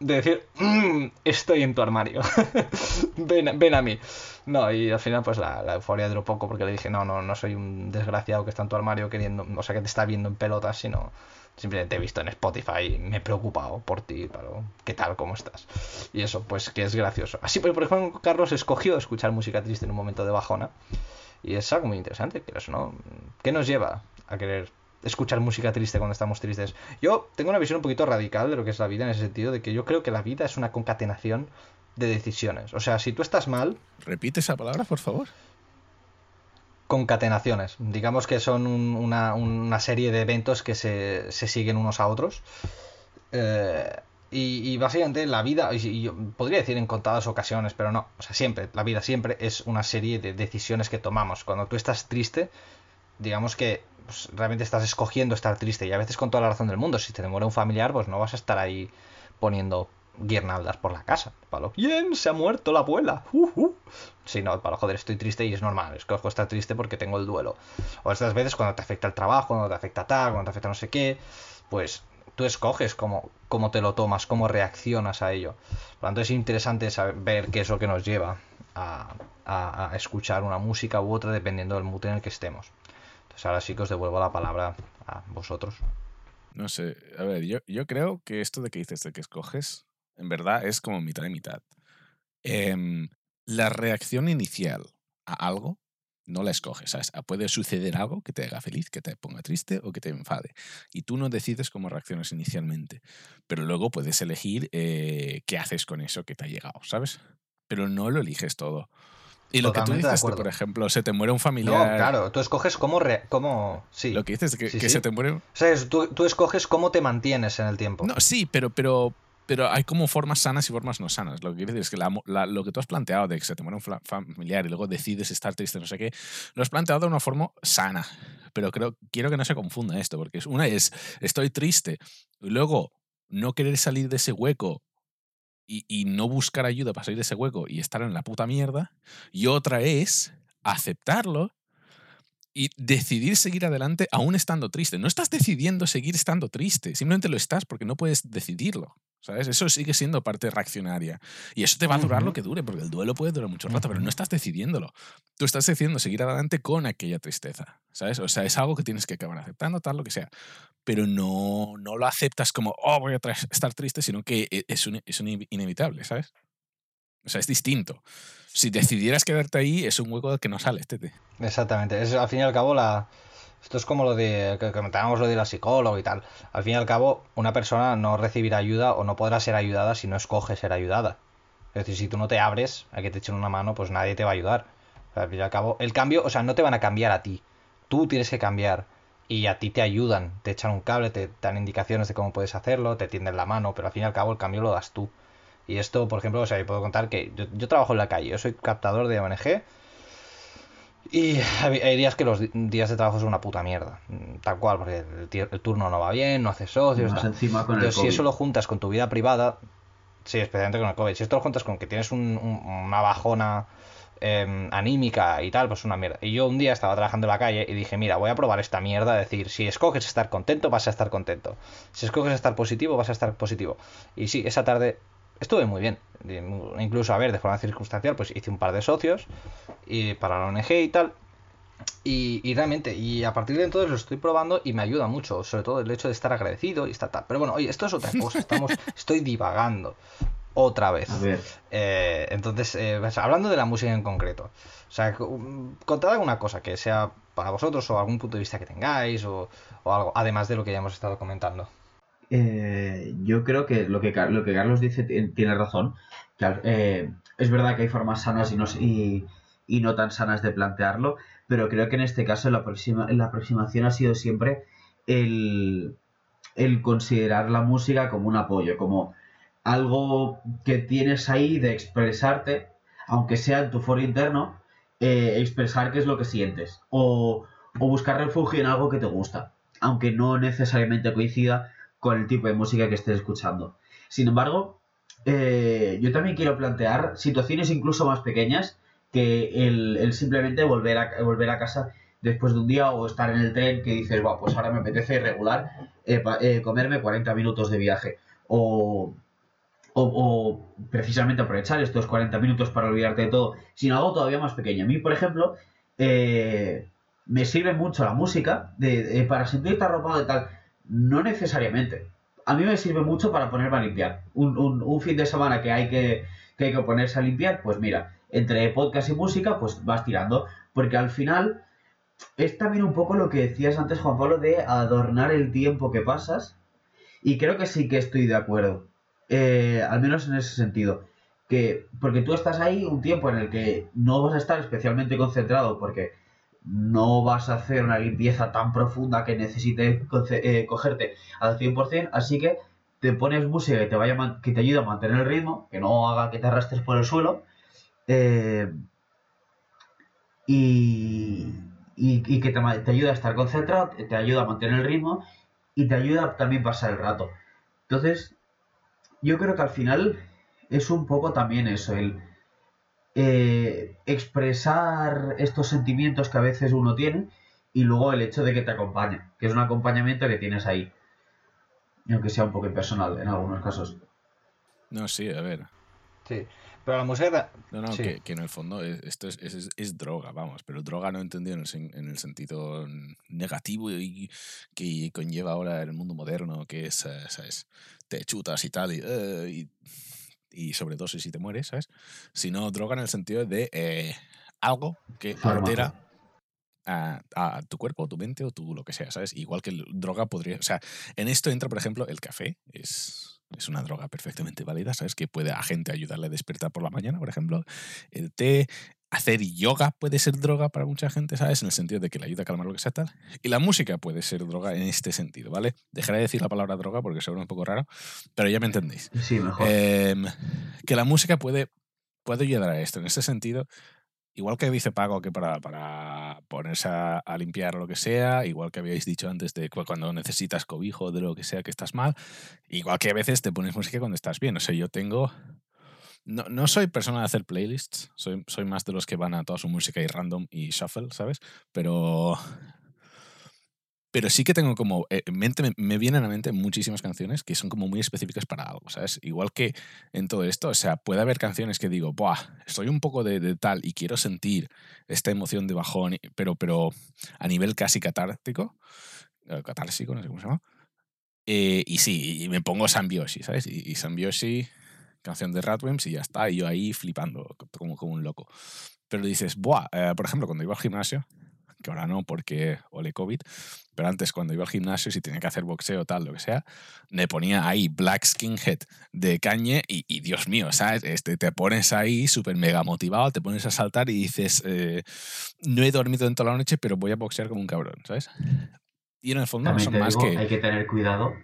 de decir, "Mm, estoy en tu armario. ven, ven a mí. No, y al final pues la, la euforia duró poco porque le dije, no, no, no soy un desgraciado que está en tu armario queriendo, o sea, que te está viendo en pelotas, sino simplemente te he visto en Spotify me he preocupado por ti, pero ¿qué tal? ¿Cómo estás? Y eso, pues que es gracioso. Así, pues, por ejemplo, Carlos escogió escuchar música triste en un momento de bajona. Y es algo muy interesante, o no. ¿Qué nos lleva a querer escuchar música triste cuando estamos tristes? Yo tengo una visión un poquito radical de lo que es la vida en ese sentido, de que yo creo que la vida es una concatenación de decisiones. O sea, si tú estás mal, Repite esa palabra, por favor. Concatenaciones. Digamos que son un- una, una serie de eventos que se, se siguen unos a otros. Eh, y, y básicamente la vida, y, y yo podría decir en contadas ocasiones, pero no, o sea, siempre, la vida siempre es una serie de decisiones que tomamos. Cuando tú estás triste, digamos que pues, realmente estás escogiendo estar triste y a veces con toda la razón del mundo. Si te muere un familiar, pues no vas a estar ahí poniendo guirnaldas por la casa. Palo, bien, se ha muerto la abuela. Uh, uh. Sí, no, para joder, estoy triste y es normal. Escojo estar triste porque tengo el duelo. O estas veces cuando te afecta el trabajo, cuando te afecta tal, cuando te afecta no sé qué, pues tú escoges cómo, cómo te lo tomas, cómo reaccionas a ello. Por lo tanto, es interesante saber ver qué es lo que nos lleva a, a- a escuchar una música u otra dependiendo del mood en el que estemos. Entonces ahora sí que os devuelvo la palabra a vosotros. No sé, a ver, yo, yo creo que esto de que dices de que escoges, en verdad es como mitad y mitad. Em, la reacción inicial a algo no la escoges, ¿sabes? Ah, Puede suceder algo que te haga feliz, que te ponga triste o que te enfade. Y tú no decides cómo reaccionas inicialmente, pero luego puedes elegir eh, qué haces con eso que te ha llegado, ¿sabes? Pero no lo eliges todo. Y lo que tú dices, de, por ejemplo, se te muere un No, familiar. claro, tú escoges cómo... re- cómo sí. Lo que dices de que, Sí, que sí. se te muere O sea, es- tú, tú escoges cómo te mantienes en el tiempo. No, sí, pero, pero, pero hay como formas sanas y formas no sanas. Lo que quiero decir es que lo que tú has planteado de que se te muere un familiar y luego decides estar triste, no sé qué, lo has planteado de una forma sana. Pero creo, quiero que no se confunda esto, porque una es estoy triste, y luego no querer salir de ese hueco y, y no buscar ayuda para salir de ese hueco y estar en la puta mierda, y otra es aceptarlo y decidir seguir adelante aún estando triste. No estás decidiendo seguir estando triste, simplemente lo estás porque no puedes decidirlo. ¿Sabes? Eso sigue siendo parte reaccionaria. Y eso te va a durar lo que dure, porque el duelo puede durar mucho rato, pero no estás decidiéndolo. Tú estás decidiendo seguir adelante con aquella tristeza. ¿Sabes? O sea, es algo que tienes que acabar aceptando, tal, lo que sea. Pero no, no lo aceptas como, oh, voy a estar triste, sino que e- es, un, es un in- inevitable, ¿sabes? O sea, es distinto. Si decidieras quedarte ahí, es un hueco del que no sales, tete. Exactamente. Es, al fin y al cabo, la... esto es como lo de que comentábamos lo de la psicóloga y tal. Al fin y al cabo, una persona no recibirá ayuda o no podrá ser ayudada si no escoge ser ayudada. Es decir, si tú no te abres a que te echen una mano, pues nadie te va a ayudar. Al fin y al cabo, el cambio, o sea, no te van a cambiar a ti. Tú tienes que cambiar. Y a ti te ayudan, te echan un cable, te dan indicaciones de cómo puedes hacerlo, te tienden la mano, pero al fin y al cabo el cambio lo das tú. Y esto, por ejemplo, o sea, yo puedo contar que yo, yo trabajo en la calle, yo soy captador de ONG y hay días que los días de trabajo son una puta mierda, mm, tal cual, porque el, turno no va bien, no haces socios, Más encima con el si eso lo juntas con tu vida privada, sí, especialmente con el COVID, si esto lo juntas con que tienes un- un- una bajona em, anímica y tal, pues una mierda. Y yo un día estaba trabajando en la calle y dije, mira, voy a probar esta mierda, es decir, si escoges estar contento, vas a estar contento. Si escoges estar positivo, vas a estar positivo. Y sí, esa tarde estuve muy bien. Incluso, a ver, de forma circunstancial, pues hice un par de socios y para la ONG y tal. Y, y realmente, y a partir de entonces lo estoy probando y me ayuda mucho, sobre todo el hecho de estar agradecido y estar tal. Pero bueno, oye, esto es otra cosa, estamos, estoy divagando otra vez. Eh, entonces, eh, pues, hablando de la música en concreto, o sea, co- contad alguna cosa que sea para vosotros o algún punto de vista que tengáis o, o algo, además de lo que ya hemos estado comentando. Eh, yo creo que lo que, lo que Carlos dice ti- tiene razón. Eh, es verdad que hay formas sanas y no, y, y no tan sanas de plantearlo, pero creo que en este caso la, aproxima- la aproximación ha sido siempre el, el considerar la música como un apoyo, como algo que tienes ahí de expresarte, aunque sea en tu foro interno, eh, expresar qué es lo que sientes o, o buscar refugio en algo que te gusta, aunque no necesariamente coincida con el tipo de música que estés escuchando. Sin embargo, eh, yo también quiero plantear situaciones incluso más pequeñas que el, simplemente volver a, volver a casa después de un día o estar en el tren que dices, "Buah, pues ahora me apetece regular eh, eh, comerme 40 minutos de viaje. O, o, precisamente aprovechar estos 40 minutos para olvidarte de todo, sino algo todavía más pequeño. A mí, por ejemplo, me sirve mucho la música de, de- para sentirte arropado y tal. No necesariamente. A mí me sirve mucho para ponerme a limpiar. Un, un- un fin de semana que hay que, que hay que ponerse a limpiar, pues mira, entre podcast y música, pues vas tirando. Porque al final es también un poco lo que decías antes, Juan Pablo, de adornar el tiempo que pasas. Y creo que sí que estoy de acuerdo. Eh, al menos en ese sentido. Que, porque tú estás ahí un tiempo en el que no vas a estar especialmente concentrado porque no vas a hacer una limpieza tan profunda que necesite eh, cogerte al 100%, así que te pones música que te, vaya que te ayude a mantener el ritmo, que no haga que te arrastres por el suelo, eh, y, y, que te, te ayuda a estar concentrado, te ayuda a mantener el ritmo y te ayuda también a pasar el rato. Entonces, yo creo que al final es un poco también eso, el eh, expresar estos sentimientos que a veces uno tiene y luego el hecho de que te acompañe, que es un acompañamiento que tienes ahí, aunque sea un poco impersonal en algunos casos. No, sí, a ver. Sí. Pero la música... No, no, que, en el fondo esto es, es, droga, vamos, pero droga no entendido en el, en el sentido negativo y que conlleva ahora el mundo moderno, que es, eh, ¿sabes? Te chutas y tal, y, uh, y, y sobredosis y te mueres, ¿sabes? Sino droga en el sentido de eh, algo que altera a, a, tu cuerpo, tu mente o tu lo que sea, ¿sabes? Igual que droga podría... O sea, en esto entra, por ejemplo, el café. Es es una droga perfectamente válida, ¿sabes? Que puede a gente ayudarle a despertar por la mañana, por ejemplo. El té, hacer yoga puede ser droga para mucha gente, ¿sabes? En el sentido de que le ayuda a calmar lo que sea tal. Y la música puede ser droga en este sentido, ¿vale? Dejaré de decir la palabra droga porque suena un poco raro, pero ya me entendéis. Sí, mejor. Em, que la música puede, puede ayudar a esto. En ese sentido, igual que dice Pago que para, para ponerse a, limpiar lo que sea, igual que habíais dicho antes de cuando necesitas cobijo de lo que sea que estás mal, igual que a veces te pones música cuando estás bien. O sea, yo tengo... No, no soy persona de hacer playlists, soy, soy más de los que van a toda su música y random y shuffle, ¿sabes? Pero pero sí que tengo como, eh, mente, me, vienen a mente muchísimas canciones que son como muy específicas para algo, ¿sabes? Igual que en todo esto, o sea, puede haber canciones que digo, Buah, estoy un poco de, tal y quiero sentir esta emoción de bajón, pero, pero a nivel casi catártico, eh, catársico, no sé cómo se llama. Eh, y sí, y me pongo Sambioshi, ¿sabes? Y, y canción de Ratwimps, y ya está, y yo ahí flipando como, como un loco. Pero dices, Buah, por ejemplo, cuando iba al gimnasio, que ahora no porque ole COVID, pero antes cuando iba al gimnasio, si tenía que hacer boxeo tal, lo que sea, me ponía ahí Black Skinhead de cañe y, Dios mío, ¿sabes? Este, te pones ahí súper mega motivado, te pones a saltar y dices, eh, no he dormido en toda la noche, pero voy a boxear como un cabrón, ¿sabes? Y en el fondo son más que... Hay que tener cuidado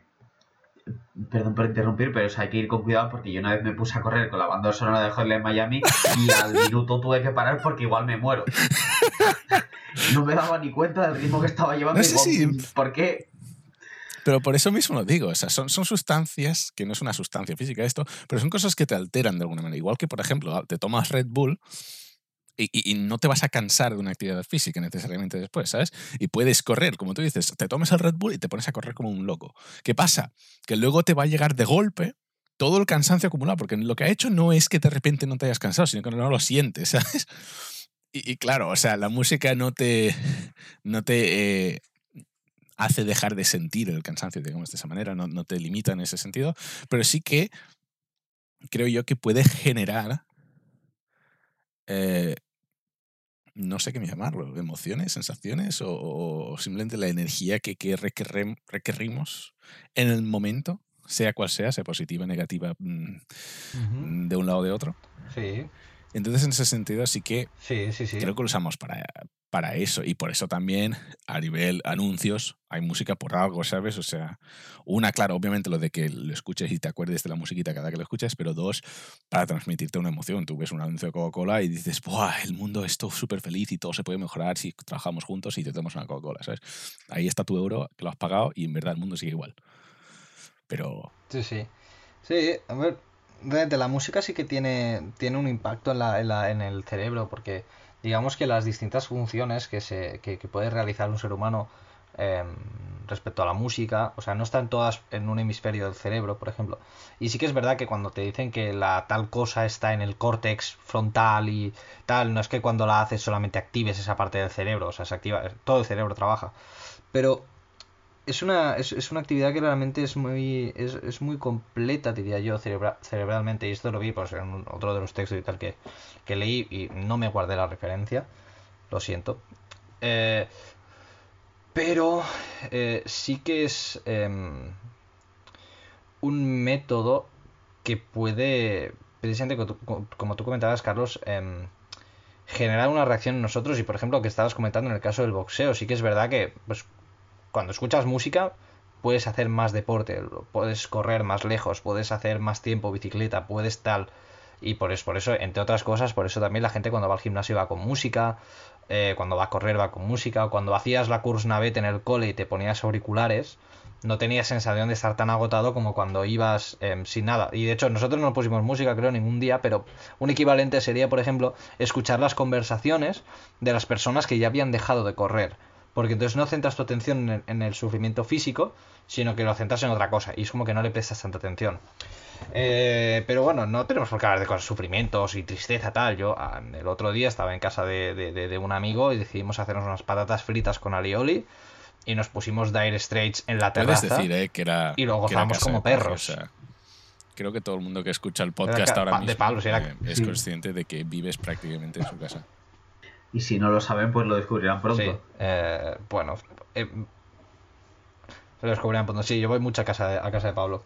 Perdón por interrumpir, pero hay que ir con cuidado porque yo una vez me puse a correr con la banda sonora de Hotline Miami y al minuto tuve que parar porque igual me muero. No me daba ni cuenta del ritmo que estaba llevando. No sé si... ¿Por qué? Pero por eso mismo lo digo, o sea, son, son sustancias, que no es una sustancia física esto, pero son cosas que te alteran de alguna manera. Igual que, por ejemplo, te tomas Red Bull y, no te vas a cansar de una actividad física necesariamente después, ¿sabes? Y puedes correr, como tú dices, te tomes el Red Bull y te pones a correr como un loco. ¿Qué pasa? Que luego te va a llegar de golpe todo el cansancio acumulado, porque lo que ha hecho no es que de repente no te hayas cansado, sino que no lo sientes, ¿sabes? Y, claro, o sea, la música no te, no te eh, hace dejar de sentir el cansancio, digamos, de esa manera, no, no te limita en ese sentido, pero sí que creo yo que puede generar eh, no sé qué llamarlo, emociones, sensaciones o, simplemente la energía que, que requerimos en el momento, sea cual sea, sea positiva, negativa, mm, de un lado o de otro. Sí. Entonces, en ese sentido, sí que sí, sí, sí. creo que lo usamos para, para eso. Y por eso también, a nivel anuncios, hay música por algo, ¿sabes? O sea, una, claro, obviamente lo de que lo escuches y te acuerdes de la musiquita cada que lo escuches, pero dos, para transmitirte una emoción. Tú ves un anuncio de Coca-Cola y dices, ¡buah! El mundo es súper feliz y todo se puede mejorar si trabajamos juntos y te tomamos una Coca-Cola, ¿sabes? Ahí está tu euro que lo has pagado y en verdad el mundo sigue igual. Pero. Sí, sí. Sí, a ver, realmente la música sí que tiene, tiene un impacto en, la, en, la, en el cerebro, porque digamos que las distintas funciones que, se, que, puede realizar un ser humano em, respecto a la música, o sea, no están todas en un hemisferio del cerebro, por ejemplo. Y sí que es verdad que cuando te dicen que la tal cosa está en el córtex frontal y tal, no es que cuando la haces solamente actives esa parte del cerebro, o sea, se activa, todo el cerebro trabaja. Pero es una, es, una actividad que realmente es muy, es, es muy completa, diría yo, cerebralmente. Y esto lo vi pues, en otro de los textos y tal que, que leí y no me guardé la referencia. Lo siento. Eh, pero eh, sí que es em, un método que puede, precisamente como tú, comentabas, Carlos, em, generar una reacción en nosotros. Y por ejemplo, que estabas comentando en el caso del boxeo, sí que es verdad que pues, cuando escuchas música puedes hacer más deporte, puedes correr más lejos, puedes hacer más tiempo bicicleta, puedes tal. Y por eso, por eso, entre otras cosas, por eso también la gente cuando va al gimnasio va con música, eh, cuando va a correr va con música, o cuando hacías la Kurs Navet en el cole y te ponías auriculares, no tenías sensación de estar tan agotado como cuando ibas em, sin nada. Y de hecho, nosotros no pusimos música, creo, ningún día, pero un equivalente sería, por ejemplo, escuchar las conversaciones de las personas que ya habían dejado de correr porque entonces no centras tu atención en el, sufrimiento físico, sino que lo centras en otra cosa, y es como que no le prestas tanta atención. Eh, pero bueno, no tenemos por qué hablar de cosas, sufrimientos y tristeza, tal. Yo ah, el otro día estaba en casa de, de- de- de un amigo y decidimos hacernos unas patatas fritas con alioli y nos pusimos Dire Straits en la terraza. decir, ¿eh? Que era. y lo gozamos como perros. creo que todo el mundo que escucha el podcast ca- ahora mismo de Pablo, sí, era- eh, es consciente de que vives prácticamente en su casa. Y si no lo saben, pues lo descubrirán pronto. Sí, eh, bueno, eh, lo descubrirán pronto. Sí, yo voy mucho a casa de, a casa de Pablo.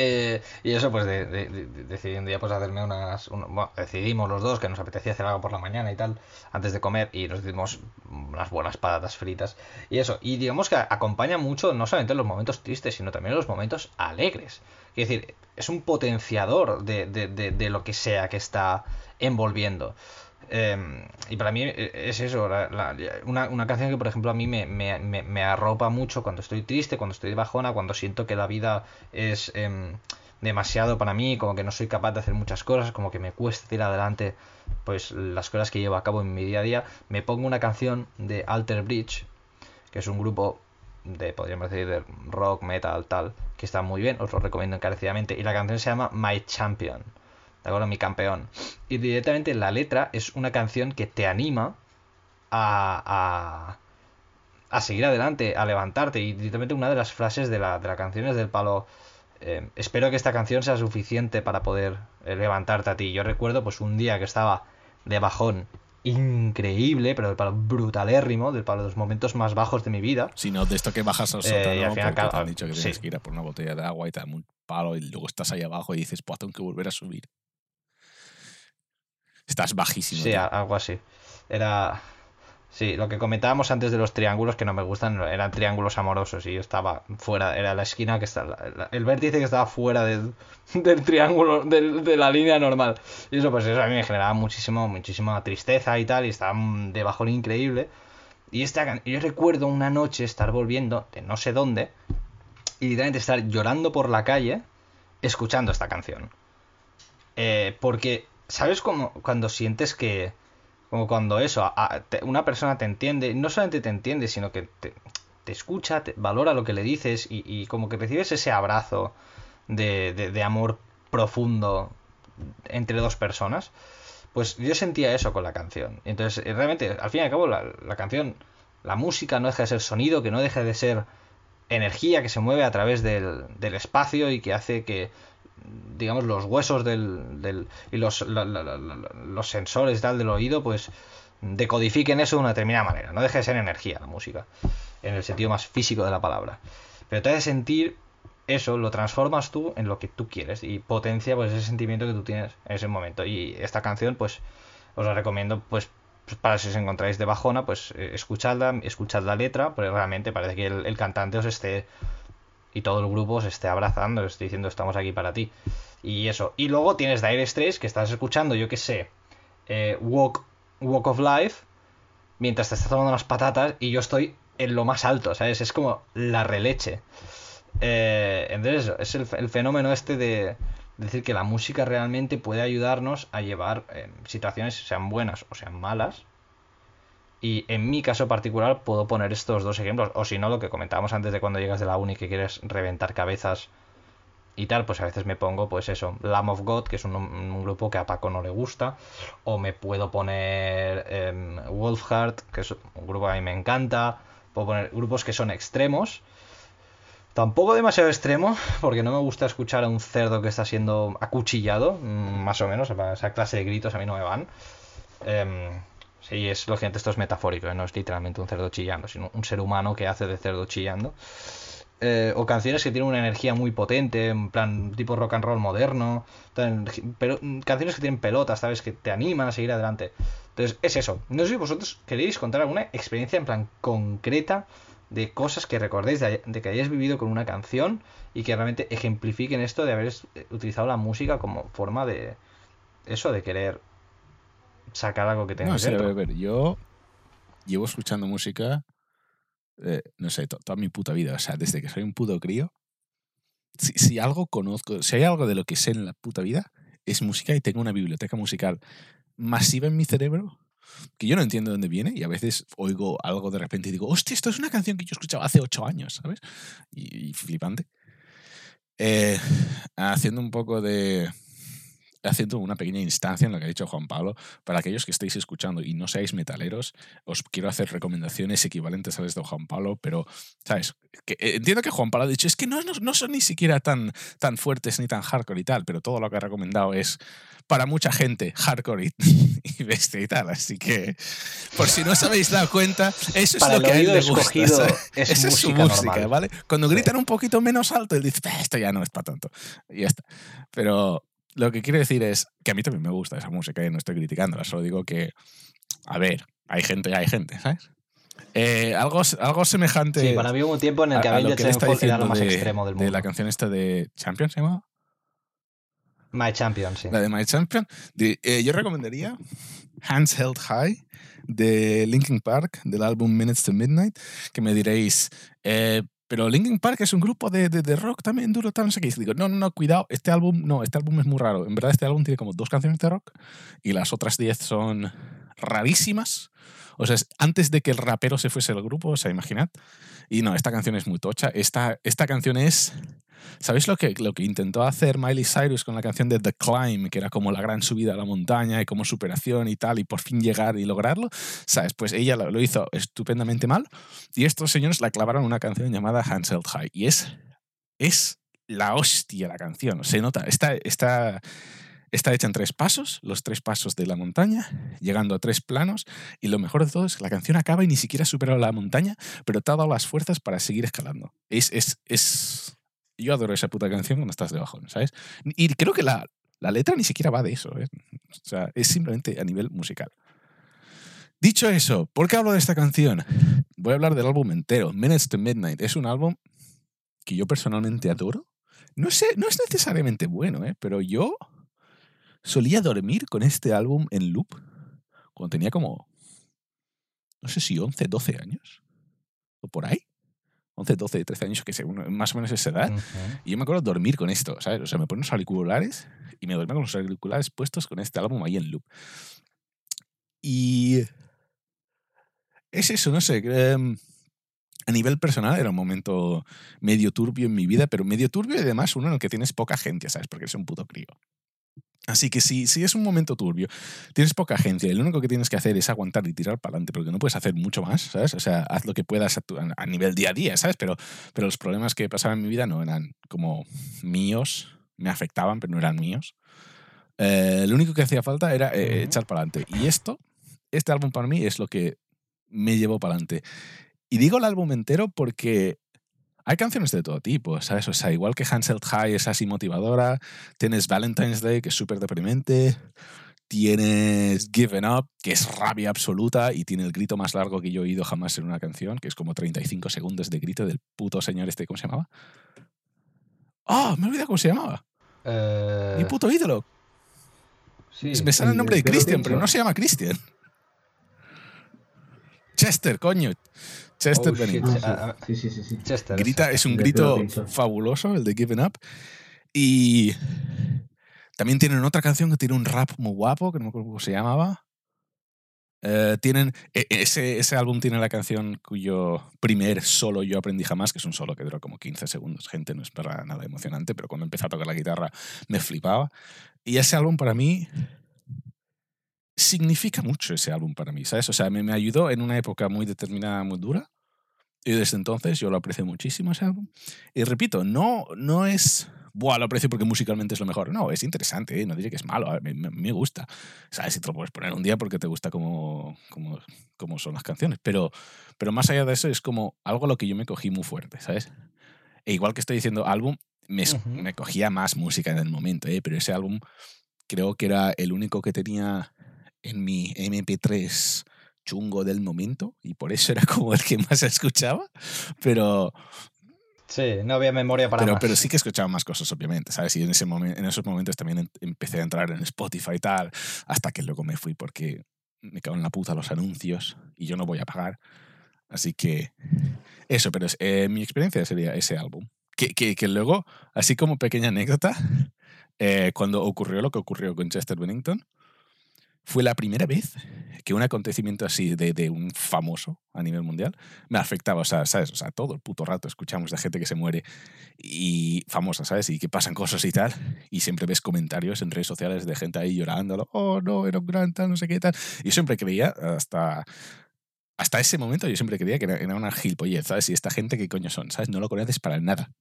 Eh, y eso, pues de, de- de- pues hacerme unas... decidimos los dos que nos apetecía hacer algo por la mañana y tal, antes de comer, y nos dimos unas buenas patatas fritas. Y eso, y digamos que acompaña mucho, no solamente en los momentos tristes, sino también los momentos alegres. Es decir, es un potenciador de- de lo que sea que está envolviendo. Eh, y para mí eh, es eso, una, una canción que por ejemplo a mí me, me- me- arropa mucho cuando estoy triste, cuando estoy bajona, cuando siento que la vida es em, demasiado para mí, como que no soy capaz de hacer muchas cosas, como que me cuesta tirar adelante pues las cosas que llevo a cabo en mi día a día, me pongo una canción de Alter Bridge, que es un grupo de, podríamos decir, de rock, metal, tal, que está muy bien, os lo recomiendo encarecidamente, y la canción se llama My Champion. ¿De acuerdo? Mi campeón. Y directamente la letra es una canción que te anima a, a, a seguir adelante, a levantarte. Y directamente una de las frases de la, de la canción es del palo. eh, espero que esta canción sea suficiente para poder eh, levantarte a ti. Yo recuerdo pues un día que estaba de bajón increíble, pero del palo brutalérrimo, del palo de los momentos más bajos de mi vida. Si no, de esto que bajas al Eh, sótano, y al final, porque te claro, han dicho que sí. tienes que ir a por una botella de agua y te dan un palo y luego estás ahí abajo y dices, pues tengo que volver a subir. Estás bajísimo. Sí, tío. algo así. Era. Sí, lo que comentábamos antes de los triángulos que no me gustan eran triángulos amorosos y yo estaba fuera, era la esquina que está, el vértice que estaba fuera del, del triángulo, del- de la línea normal. Y eso, pues eso a mí me generaba muchísimo, muchísima tristeza y tal, y estaba de bajón increíble. Y esta, yo recuerdo una noche estar volviendo de no sé dónde y literalmente estar llorando por la calle escuchando esta canción. Eh, porque, ¿sabes cómo cuando sientes que... Como cuando eso, a- una persona te entiende, no solamente te entiende, sino que te, escucha, te valora lo que le dices y, y como que recibes ese abrazo de, de- de amor profundo entre dos personas. Pues yo sentía eso con la canción. Entonces, eh, realmente, al fin y al cabo, la, la canción, la música no deja de ser sonido, que no deja de ser energía que se mueve a través del, del espacio y que hace que, digamos, los huesos del, del- y los, la- los sensores tal del oído, pues decodifiquen eso de una determinada manera. No deja de ser energía la música, en el sentido más físico de la palabra. Pero te hace sentir eso, lo transformas tú en lo que tú quieres y potencia pues ese sentimiento que tú tienes en ese momento. Y esta canción, pues, os la recomiendo, pues, pues, para si os encontráis de bajona, pues eh, escuchadla, escuchad la letra, porque realmente parece que el, el cantante os esté y todo el grupo os esté abrazando, esté diciendo estamos aquí para ti. Y eso. Y luego tienes Dire Straits que estás escuchando, yo qué sé, eh, Walk, Walk of Life, mientras te estás tomando unas patatas y yo estoy en lo más alto, ¿sabes? Es como la releche. Eh, entonces, es el fenómeno este de decir que la música realmente puede ayudarnos a llevar eh, situaciones, sean buenas o sean malas. Y en mi caso particular puedo poner estos dos ejemplos. O si no, lo que comentábamos antes de cuando llegas de la uni que quieres reventar cabezas y tal, pues a veces me pongo, pues eso, Lamb of God, que es un, grupo que a Paco no le gusta. O me puedo poner em, Wolfheart, que es un grupo que a mí me encanta. Puedo poner grupos que son extremos. Tampoco demasiado extremo, porque no me gusta escuchar a un cerdo que está siendo acuchillado, mm, más o menos, esa clase de gritos a mí no me van. Em, sí, es lógicamente esto es metafórico, ¿eh? no es literalmente un cerdo chillando, sino un ser humano que hace de cerdo chillando. Eh, o canciones que tienen una energía muy potente, en plan tipo rock and roll moderno, pero mm, canciones que tienen pelotas, ¿sabes? Que te animan a seguir adelante. Entonces, es eso. No sé si vosotros queréis contar alguna experiencia en plan concreta de cosas que recordéis de, de que hayáis vivido con una canción y que realmente ejemplifiquen esto de haber utilizado la música como forma de eso, de querer sacar algo que No, tengáis sí, a dentro. ver, a ver, yo llevo escuchando música, eh, no sé, to- toda mi puta vida. O sea, desde que soy un puto crío. Si, si algo conozco, si hay algo de lo que sé en la puta vida, es música y tengo una biblioteca musical masiva en mi cerebro que yo no entiendo de dónde viene y a veces oigo algo de repente y digo, hostia, esto es una canción que yo escuchaba hace ocho años, ¿sabes? Y, y flipante. Eh, haciendo un poco de haciendo una pequeña instancia en lo que ha dicho Juan Pablo. Para aquellos que estéis escuchando y no seáis metaleros, os quiero hacer recomendaciones equivalentes a las de Juan Pablo, pero, ¿sabes? Que, eh, entiendo que Juan Pablo ha dicho, es que no, no, no, son ni siquiera tan, tan fuertes ni tan hardcore y tal, pero todo lo que ha recomendado es para mucha gente hardcore y, y bestia y tal. Así que, por si no os habéis dado cuenta, eso Para es lo que a él le gusta. es Esa es su música normal. ¿vale? Cuando gritan un poquito menos alto, él dice, "Bah, esto ya no es para tanto. Y ya está. Pero lo que quiero decir es que a mí también me gusta esa música y no estoy criticándola, solo digo que, a ver, hay gente hay gente, ¿sabes? Eh, algo, algo semejante Sí, para mí hubo un tiempo en el que a, a lo Avenged que él está Sevenfold era lo más de, extremo del de mundo. la canción esta de Champion, ¿se llama? My Champion, sí. La de My Champion. De- eh, yo recomendaría Hands Held High de Linkin Park, del álbum Minutes to Midnight, que me diréis, eh, pero Linkin Park es un grupo de, de- de rock también duro, tal, no sé qué. Y digo, no, no, no, cuidado, este álbum, no, este álbum es muy raro. En verdad, este álbum tiene como dos canciones de rock y las otras diez son rarísimas. O sea, es antes de que el rapero se fuese del grupo, o sea, imaginad. Y no, esta canción es muy tocha. Esta, esta canción es. ¿Sabéis lo que, lo que intentó hacer Miley Cyrus con la canción de The Climb, que era como la gran subida a la montaña y como superación y tal, y por fin llegar y lograrlo? ¿Sabes? Pues ella lo, hizo estupendamente mal y estos señores la clavaron una canción llamada Hands Held High. Y es, es la hostia la canción. Se nota, está, está, está hecha en tres pasos, los tres pasos de la montaña, llegando a tres planos, y lo mejor de todo es que la canción acaba y ni siquiera ha superado la montaña, pero te ha dado las fuerzas para seguir escalando. Es, es, es... Yo adoro esa puta canción cuando estás debajo, ¿sabes? Y creo que la, la letra ni siquiera va de eso, ¿eh? O sea, es simplemente a nivel musical. Dicho eso, ¿por qué hablo de esta canción? Voy a hablar del álbum entero. Minutes to Midnight es un álbum que yo personalmente adoro. No sé, no es necesariamente bueno, ¿eh? pero yo solía dormir con este álbum en loop cuando tenía como, no sé si 11, 12 años, o por ahí. 11, 12, 13 años, que sé, más o menos esa edad. Ujú. Y yo me acuerdo dormir con esto, ¿sabes? O sea, me ponen los auriculares y me dormía con los auriculares puestos con este álbum ahí en loop. Y es eso, no sé. em, a nivel personal era un momento medio turbio en mi vida, pero medio turbio y además uno en el que tienes poca gente, ¿sabes? Porque eres un puto crío. Así que si, si es un momento turbio, tienes poca agencia lo único que tienes que hacer es aguantar y tirar para adelante, porque no puedes hacer mucho más, ¿sabes? O sea, haz lo que puedas a, tu- a nivel día a día, ¿sabes? Pero, pero los problemas que pasaban en mi vida no eran como míos, me afectaban, pero no eran míos. Eh, lo único que hacía falta era eh, echar para adelante. Y esto, este álbum para mí es lo que me llevó para adelante. Y digo el álbum entero porque hay canciones de todo tipo, ¿sabes? O sea, igual que Hansel High es así motivadora, tienes Valentine's Day, que es súper deprimente, tienes Given Up, que es rabia absoluta y tiene el grito más largo que yo he oído jamás en una canción, que es como 35 segundos de grito del puto señor este, ¿cómo se llamaba? ¡Ah! me he olvidado cómo se llamaba. Eh, Mi puto ídolo. Sí, me sale el nombre de Christian, pero no se llama Christian. Chester, coño. Chester Oh. Bennington. Ah, Ah, sí, sí, sí. Chester. Grita, es un grito fabuloso, el de Given Up. Y también tienen otra canción que tiene un rap muy guapo, que no me acuerdo cómo se llamaba. Eh, tienen, e- ese, ese álbum tiene la canción cuyo primer solo yo aprendí jamás, que es un solo que duró como 15 segundos. Gente, no es para nada emocionante, pero cuando empecé a tocar la guitarra me flipaba. Y ese álbum para mí significa mucho ese álbum para mí, ¿sabes? O sea, me, me ayudó en una época muy determinada, muy dura. Y desde entonces yo lo aprecio muchísimo ese álbum. Y repito, no, no es. Buah, lo aprecio porque musicalmente es lo mejor. No, es interesante, ¿eh? no diré que es malo, a mí me, me gusta. ¿Sabes? Si te lo puedes poner un día porque te gusta cómo, cómo, cómo son las canciones. Pero, pero más allá de eso, es como algo a lo que yo me cogí muy fuerte, ¿sabes? E igual que estoy diciendo álbum, me, me cogía más música en el momento, ¿eh? pero ese álbum creo que era el único que tenía en mi MP3 chungo del momento y por eso era como el que más escuchaba. Pero, Sí, no había memoria para pero, más. pero sí que escuchaba más cosas, obviamente, ¿sabes? Y en, ese momen- en esos momentos también em- empecé a entrar en Spotify y tal, hasta que luego me fui porque me cago en la puta los anuncios y yo no voy a pagar. Así que eso, pero eh, mi experiencia sería ese álbum. Que, que, que luego, así como pequeña anécdota, eh, cuando ocurrió lo que ocurrió con Chester Bennington, fue la primera vez que un acontecimiento así de, de, un famoso a nivel mundial me afectaba. O sea, ¿sabes? O sea, todo el puto rato escuchamos de gente que se muere y famosa, ¿sabes? Y que pasan cosas y tal. Y siempre ves comentarios en redes sociales de gente ahí llorando, oh, no, era un gran tal, no sé qué tal. Y siempre creía, hasta, hasta ese momento, yo siempre creía que era, era una gilipollez, ¿sabes? Y esta gente, ¿qué coño son? ¿Sabes? No lo conoces para nada.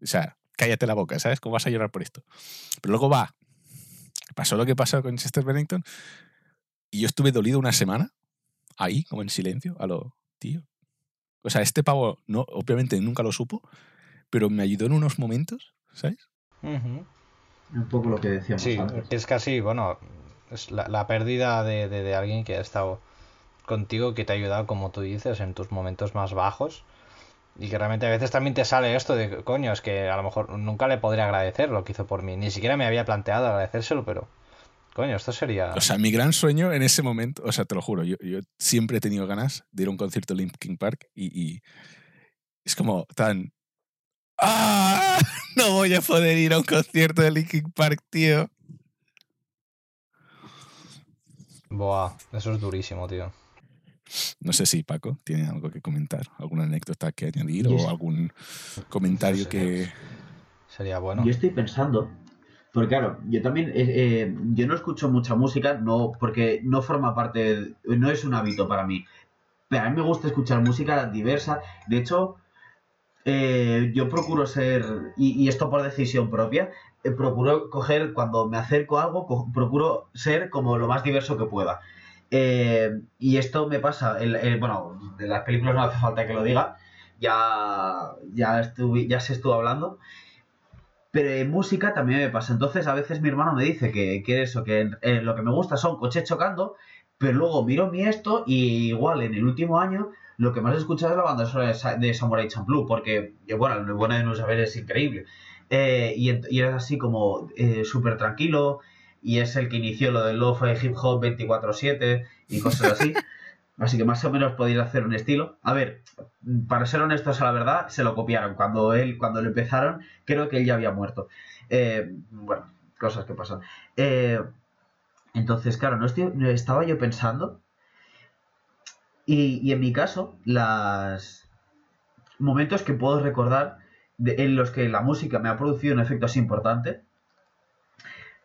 O sea, cállate la boca, ¿sabes? ¿Cómo vas a llorar por esto? Pero luego va. Pasó lo que pasó con Chester Bennington y yo estuve dolido una semana, ahí, como en silencio, a lo tío. O sea, este pavo, no, obviamente nunca lo supo, pero me ayudó en unos momentos, ¿sabes? Uh -huh. Un poco lo que decíamos Sí, antes. es casi, bueno, es la, la pérdida de, de, de, alguien que ha estado contigo, que te ha ayudado, como tú dices, en tus momentos más bajos. Y que realmente a veces también te sale esto de, coño, es que a lo mejor nunca le podría agradecer lo que hizo por mí. Ni siquiera me había planteado agradecérselo, pero Coño, esto sería. O sea, mi gran sueño en ese momento, o sea, te lo juro, yo, yo siempre he tenido ganas de ir a un concierto de Linkin Park y, y es como tan. ¡Ah! No voy a poder ir a un concierto de Linkin Park, tío. Buah, eso es durísimo, tío. No sé si Paco tiene algo que comentar, alguna anécdota que añadir o algún comentario sería, que. Sería bueno. Yo estoy pensando, porque claro, yo también, eh, eh, yo no escucho mucha música, no, porque no forma parte, no es un hábito para mí. Pero a mí me gusta escuchar música diversa. De hecho, eh, yo procuro ser, y, esto por decisión propia, eh, procuro coger, cuando me acerco a algo, procuro ser como lo más diverso que pueda. Eh, y esto me pasa, el, el, bueno, de las películas no hace falta que lo diga, ya, ya, estuve, ya se estuvo hablando, pero en música también me pasa. Entonces a veces mi hermano me dice que, que eso, que eh, lo que me gusta son coches chocando, pero luego miro mi esto y igual en el último año lo que más he escuchado es la banda de Samurai Champloo, porque, bueno, el bueno de no saber es increíble. Eh, y, y, es así como eh, súper tranquilo, y es el que inició lo del lo-fi hip hop 24-7 y cosas así. así que más o menos podéis hacer un estilo. A ver, para ser honestos a la verdad, se lo copiaron. Cuando él, cuando lo empezaron, creo que él ya había muerto. Eh, bueno, cosas que pasan. Eh, entonces, claro, no estoy, estaba yo pensando. Y, en mi caso, los momentos que puedo recordar de, en los que la música me ha producido un efecto así importante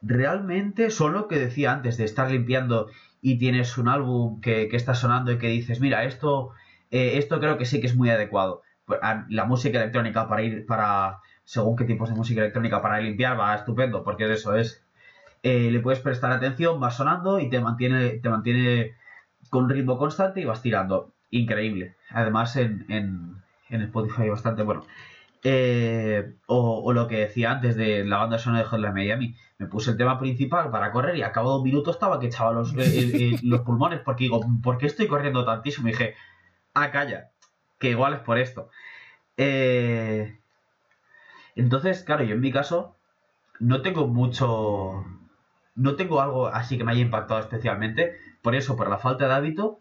realmente son lo que decía antes de estar limpiando y tienes un álbum que, que está sonando y que dices, mira, esto, eh, esto creo que sí que es muy adecuado. Pues, la música electrónica para ir, para, según qué tipos de música electrónica para limpiar, va estupendo, porque eso es, eh, le puedes prestar atención, va sonando y te mantiene, te mantiene con ritmo constante y vas tirando. Increíble. Además en, en, en Spotify bastante bueno. Eh, o, o, lo que decía antes de la banda sonora de Hotline Miami. Me puse el tema principal para correr y a cabo de un minuto estaba que echaba los, eh, eh, los pulmones porque digo, ¿por qué estoy corriendo tantísimo? Y dije, ah, calla, que igual es por esto. Eh, entonces, claro, yo en mi caso no tengo mucho... No tengo algo así que me haya impactado especialmente. Por eso, por la falta de hábito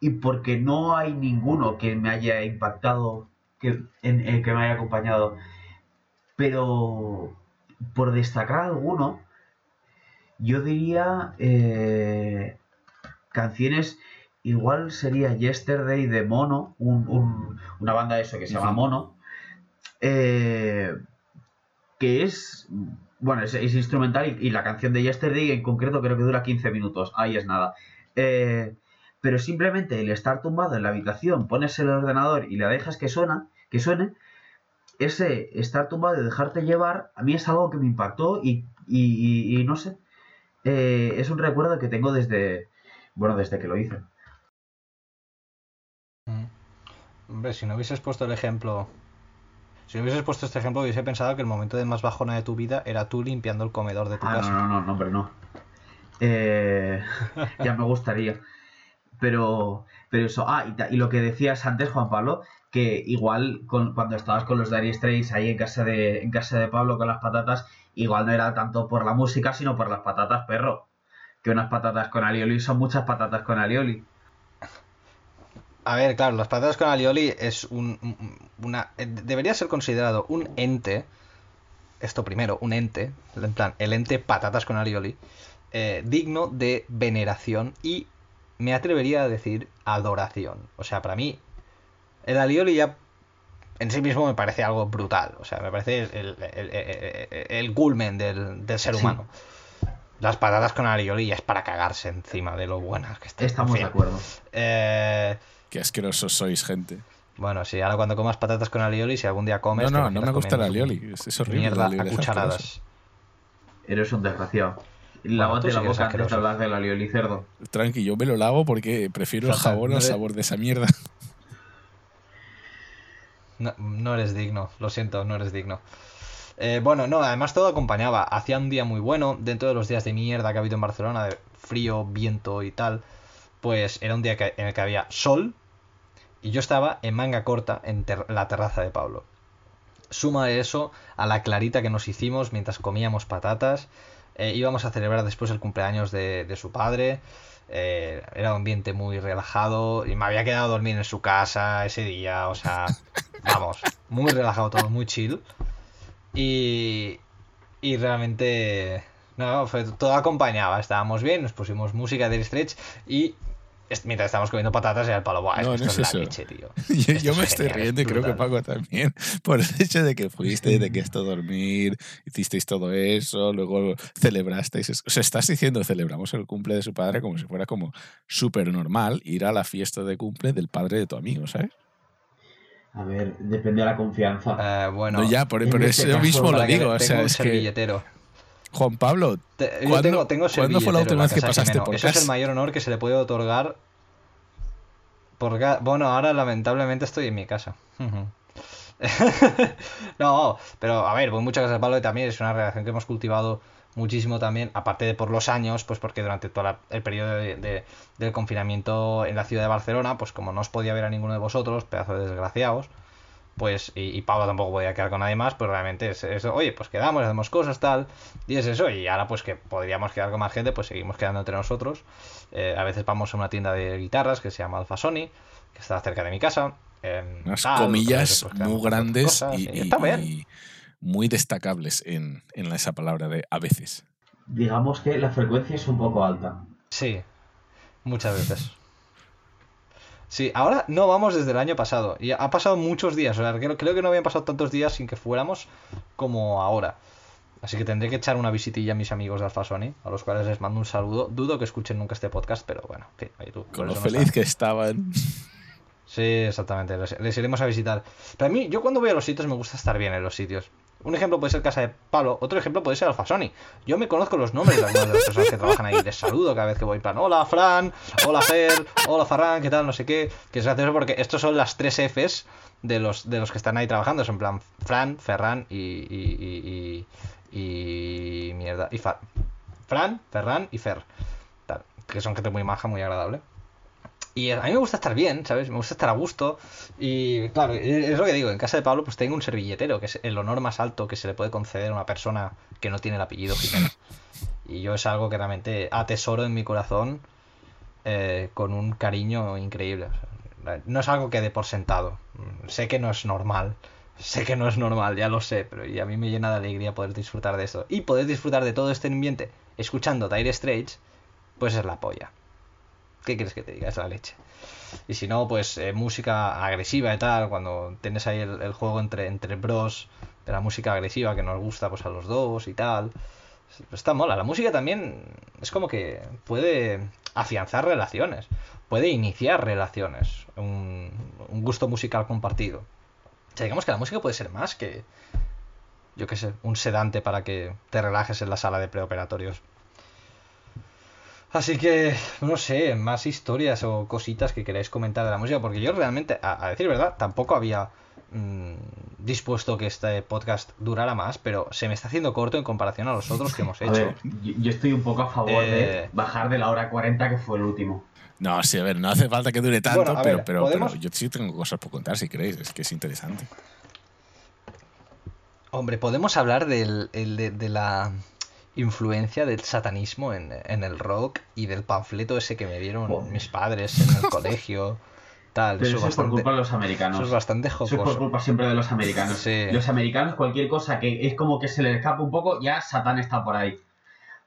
y porque no hay ninguno que me haya impactado que, en, en que me haya acompañado. Pero por destacar alguno, yo diría eh, canciones. Igual sería Yesterday de Mono, un, un, una banda de eso que se llama Mono, eh, que es, bueno, es, es instrumental y, y, la canción de Yesterday en concreto creo que dura 15 minutos, ahí es nada. Eh, pero simplemente el estar tumbado en la habitación, pones el ordenador y le dejas que suena, que suene, ese estar tumbado y dejarte llevar, a mí es algo que me impactó y, y, y, y no sé, eh, es un recuerdo que tengo desde, bueno, desde que lo hice. Mm. Hombre, si no hubieses puesto el ejemplo, si no hubieses puesto este ejemplo, hubiese pensado que el momento de más bajona de tu vida era tú limpiando el comedor de tu ah, casa. No, no, no, no, hombre, no. Eh, ya me gustaría. Pero, pero eso, ah, y, y, lo que decías antes, Juan Pablo, que igual cuando estabas con los Dire Straits ahí en casa de en casa de Pablo con las patatas, igual no era tanto por la música, sino por las patatas, perro. Que unas patatas con alioli son muchas patatas con alioli. A ver, claro, las patatas con alioli es un, una debería ser considerado un ente. Esto primero, un ente, en plan, el ente patatas con alioli. eh, digno de veneración y me atrevería a decir adoración. O sea, para mí, el alioli ya en sí mismo me parece algo brutal. O sea, me parece el, el, el, el culmen del, del ser Sí. humano. Las patatas con alioli ya es para cagarse encima de lo buenas que están. Estamos En fin. de acuerdo. Eh, Qué asquerosos sois, gente. bueno, sí, ahora cuando comas patatas con alioli, si algún día comes... No, no, no me gusta el alioli. Es, es horrible. Mierda alioli a cucharadas. Eres un desgraciado. Lávate sí la boca antes de hablar del alioli cerdo. Tranqui, yo me lo lavo porque prefiero el jabón no al sabor de esa mierda. No, no eres digno, lo siento, no eres digno. Eh, bueno, no, además todo acompañaba. Hacía un día muy bueno, dentro de los días de mierda que ha habido en Barcelona, de frío, viento y tal, pues era un día que- en el que había sol y yo estaba en manga corta en la terraza de Pablo. Suma eso a la clarita que nos hicimos mientras comíamos patatas. eh, íbamos a celebrar después el cumpleaños de, de su padre. Eh, era un ambiente muy relajado y me había quedado a dormir en su casa ese día. O sea, vamos, muy relajado todo, muy chill. Y, y realmente, no, fue, todo acompañaba. Estábamos bien, nos pusimos música de Stretch y mientras estábamos comiendo patatas era el palo. Buah, No, esto no es es la eso. leche, tío. Yo, Esto yo es me estoy genial, riendo y es creo que. Paco también. Por el hecho de que fuiste, de que esto dormir, hicisteis todo eso, luego celebrasteis. O sea, estás diciendo celebramos el cumple de su padre como si fuera como súper normal ir a la fiesta de cumple del padre de tu amigo, ¿sabes? A ver, depende de la confianza. Eh, bueno, No, ya, por, por este eso caso, mismo lo digo. O sea, es que. Juan Pablo, Te- yo ¿Cuándo- tengo, tengo cuándo fue la última vez que pasaste por Eso es el mayor honor que se le puede otorgar. Por bueno, ahora lamentablemente estoy en mi casa. No, pero a ver, voy mucho a casa Pablo y también es una relación que hemos cultivado muchísimo también, aparte de por los años, pues porque durante todo la- el periodo de, de- del confinamiento en la ciudad de Barcelona, pues como no os podía ver a ninguno de vosotros, pedazo de desgraciados, pues y, y Pablo tampoco podía quedar con nadie más, pues realmente es eso, oye, pues quedamos, hacemos cosas, tal, y es eso, y ahora pues que podríamos quedar con más gente, pues seguimos quedando entre nosotros. Eh, a veces vamos a una tienda de guitarras que se llama Alfa Sony, que está cerca de mi casa. em, unas tal, comillas veces, pues, muy grandes cosas, y, y muy destacables en, en esa palabra de a veces. Digamos que la frecuencia es un poco alta. Sí, muchas veces. Sí, ahora no vamos desde el año pasado. Y ha pasado muchos días. O sea, creo, creo que no habían pasado tantos días sin que fuéramos como ahora. Así que tendré que echar una visitilla a mis amigos de Alfa Sony, a los cuales les mando un saludo. Dudo que escuchen nunca este podcast, pero bueno, en fin, oye, tú, Con lo no feliz está. que estaban. Sí, exactamente. Les, les iremos a visitar. Pero a mí, yo cuando voy a los sitios me gusta estar bien en los sitios. Un ejemplo puede ser Casa de Pablo, otro ejemplo puede ser Alfa Sony. Yo me conozco los nombres de algunas de las personas que trabajan ahí. Les saludo cada vez que voy en plan, hola Fran, hola Fer, hola Farran, ¿qué tal? No sé qué. Que es gracioso porque estos son las tres Fs de los, de los que están ahí trabajando. Son en plan Fran, Ferran y... y, y, y, y mierda. Y Fa- Fran, Ferran y Fer. Tal, que son gente muy maja, muy agradable. Y a mí me gusta estar bien, ¿sabes? Me gusta estar a gusto. Y claro, es lo que digo, en casa de Pablo pues tengo un servilletero, que es el honor más alto que se le puede conceder a una persona que no tiene el apellido Jimeno. Y yo es algo que realmente atesoro en mi corazón eh, con un cariño increíble. No es algo que dé por sentado. Sé que no es normal. Sé que no es normal, ya lo sé, pero y a mí me llena de alegría poder disfrutar de esto. Y poder disfrutar de todo este ambiente escuchando Dire Straits, pues es la polla. ¿Qué quieres que te diga? Es la leche. Y si no, pues eh, música agresiva y tal, cuando tienes ahí el, juego entre, entre bros de la música agresiva que nos gusta pues a los dos y tal. Está mola. La música también es como que puede afianzar relaciones, puede iniciar relaciones, un, un gusto musical compartido. O sea, digamos que la música puede ser más que, yo qué sé, un sedante para que te relajes en la sala de preoperatorios. Así que, no sé, más historias o cositas que queráis comentar de la música, porque yo realmente, a, a decir verdad, tampoco había mm, dispuesto que este podcast durara más, pero se me está haciendo corto en comparación a los otros que hemos A hecho. ver, yo, yo estoy un poco a favor Eh, de bajar de la hora 40 que fue el último. No, sí, a ver, no hace falta que dure tanto, Bueno, pero, ver, pero, ¿podemos? pero yo sí tengo cosas por contar si queréis, es que es interesante. Hombre, podemos hablar del, el de, de la influencia del satanismo en, en el rock y del panfleto ese que me dieron mis padres en el colegio. Tal, Pero eso, eso es por culpa de los americanos. eso es bastante Eso es por jocoso. culpa siempre de los americanos. Sí. Los americanos, cualquier cosa que es como que se les escapa un poco, ya Satán está por ahí.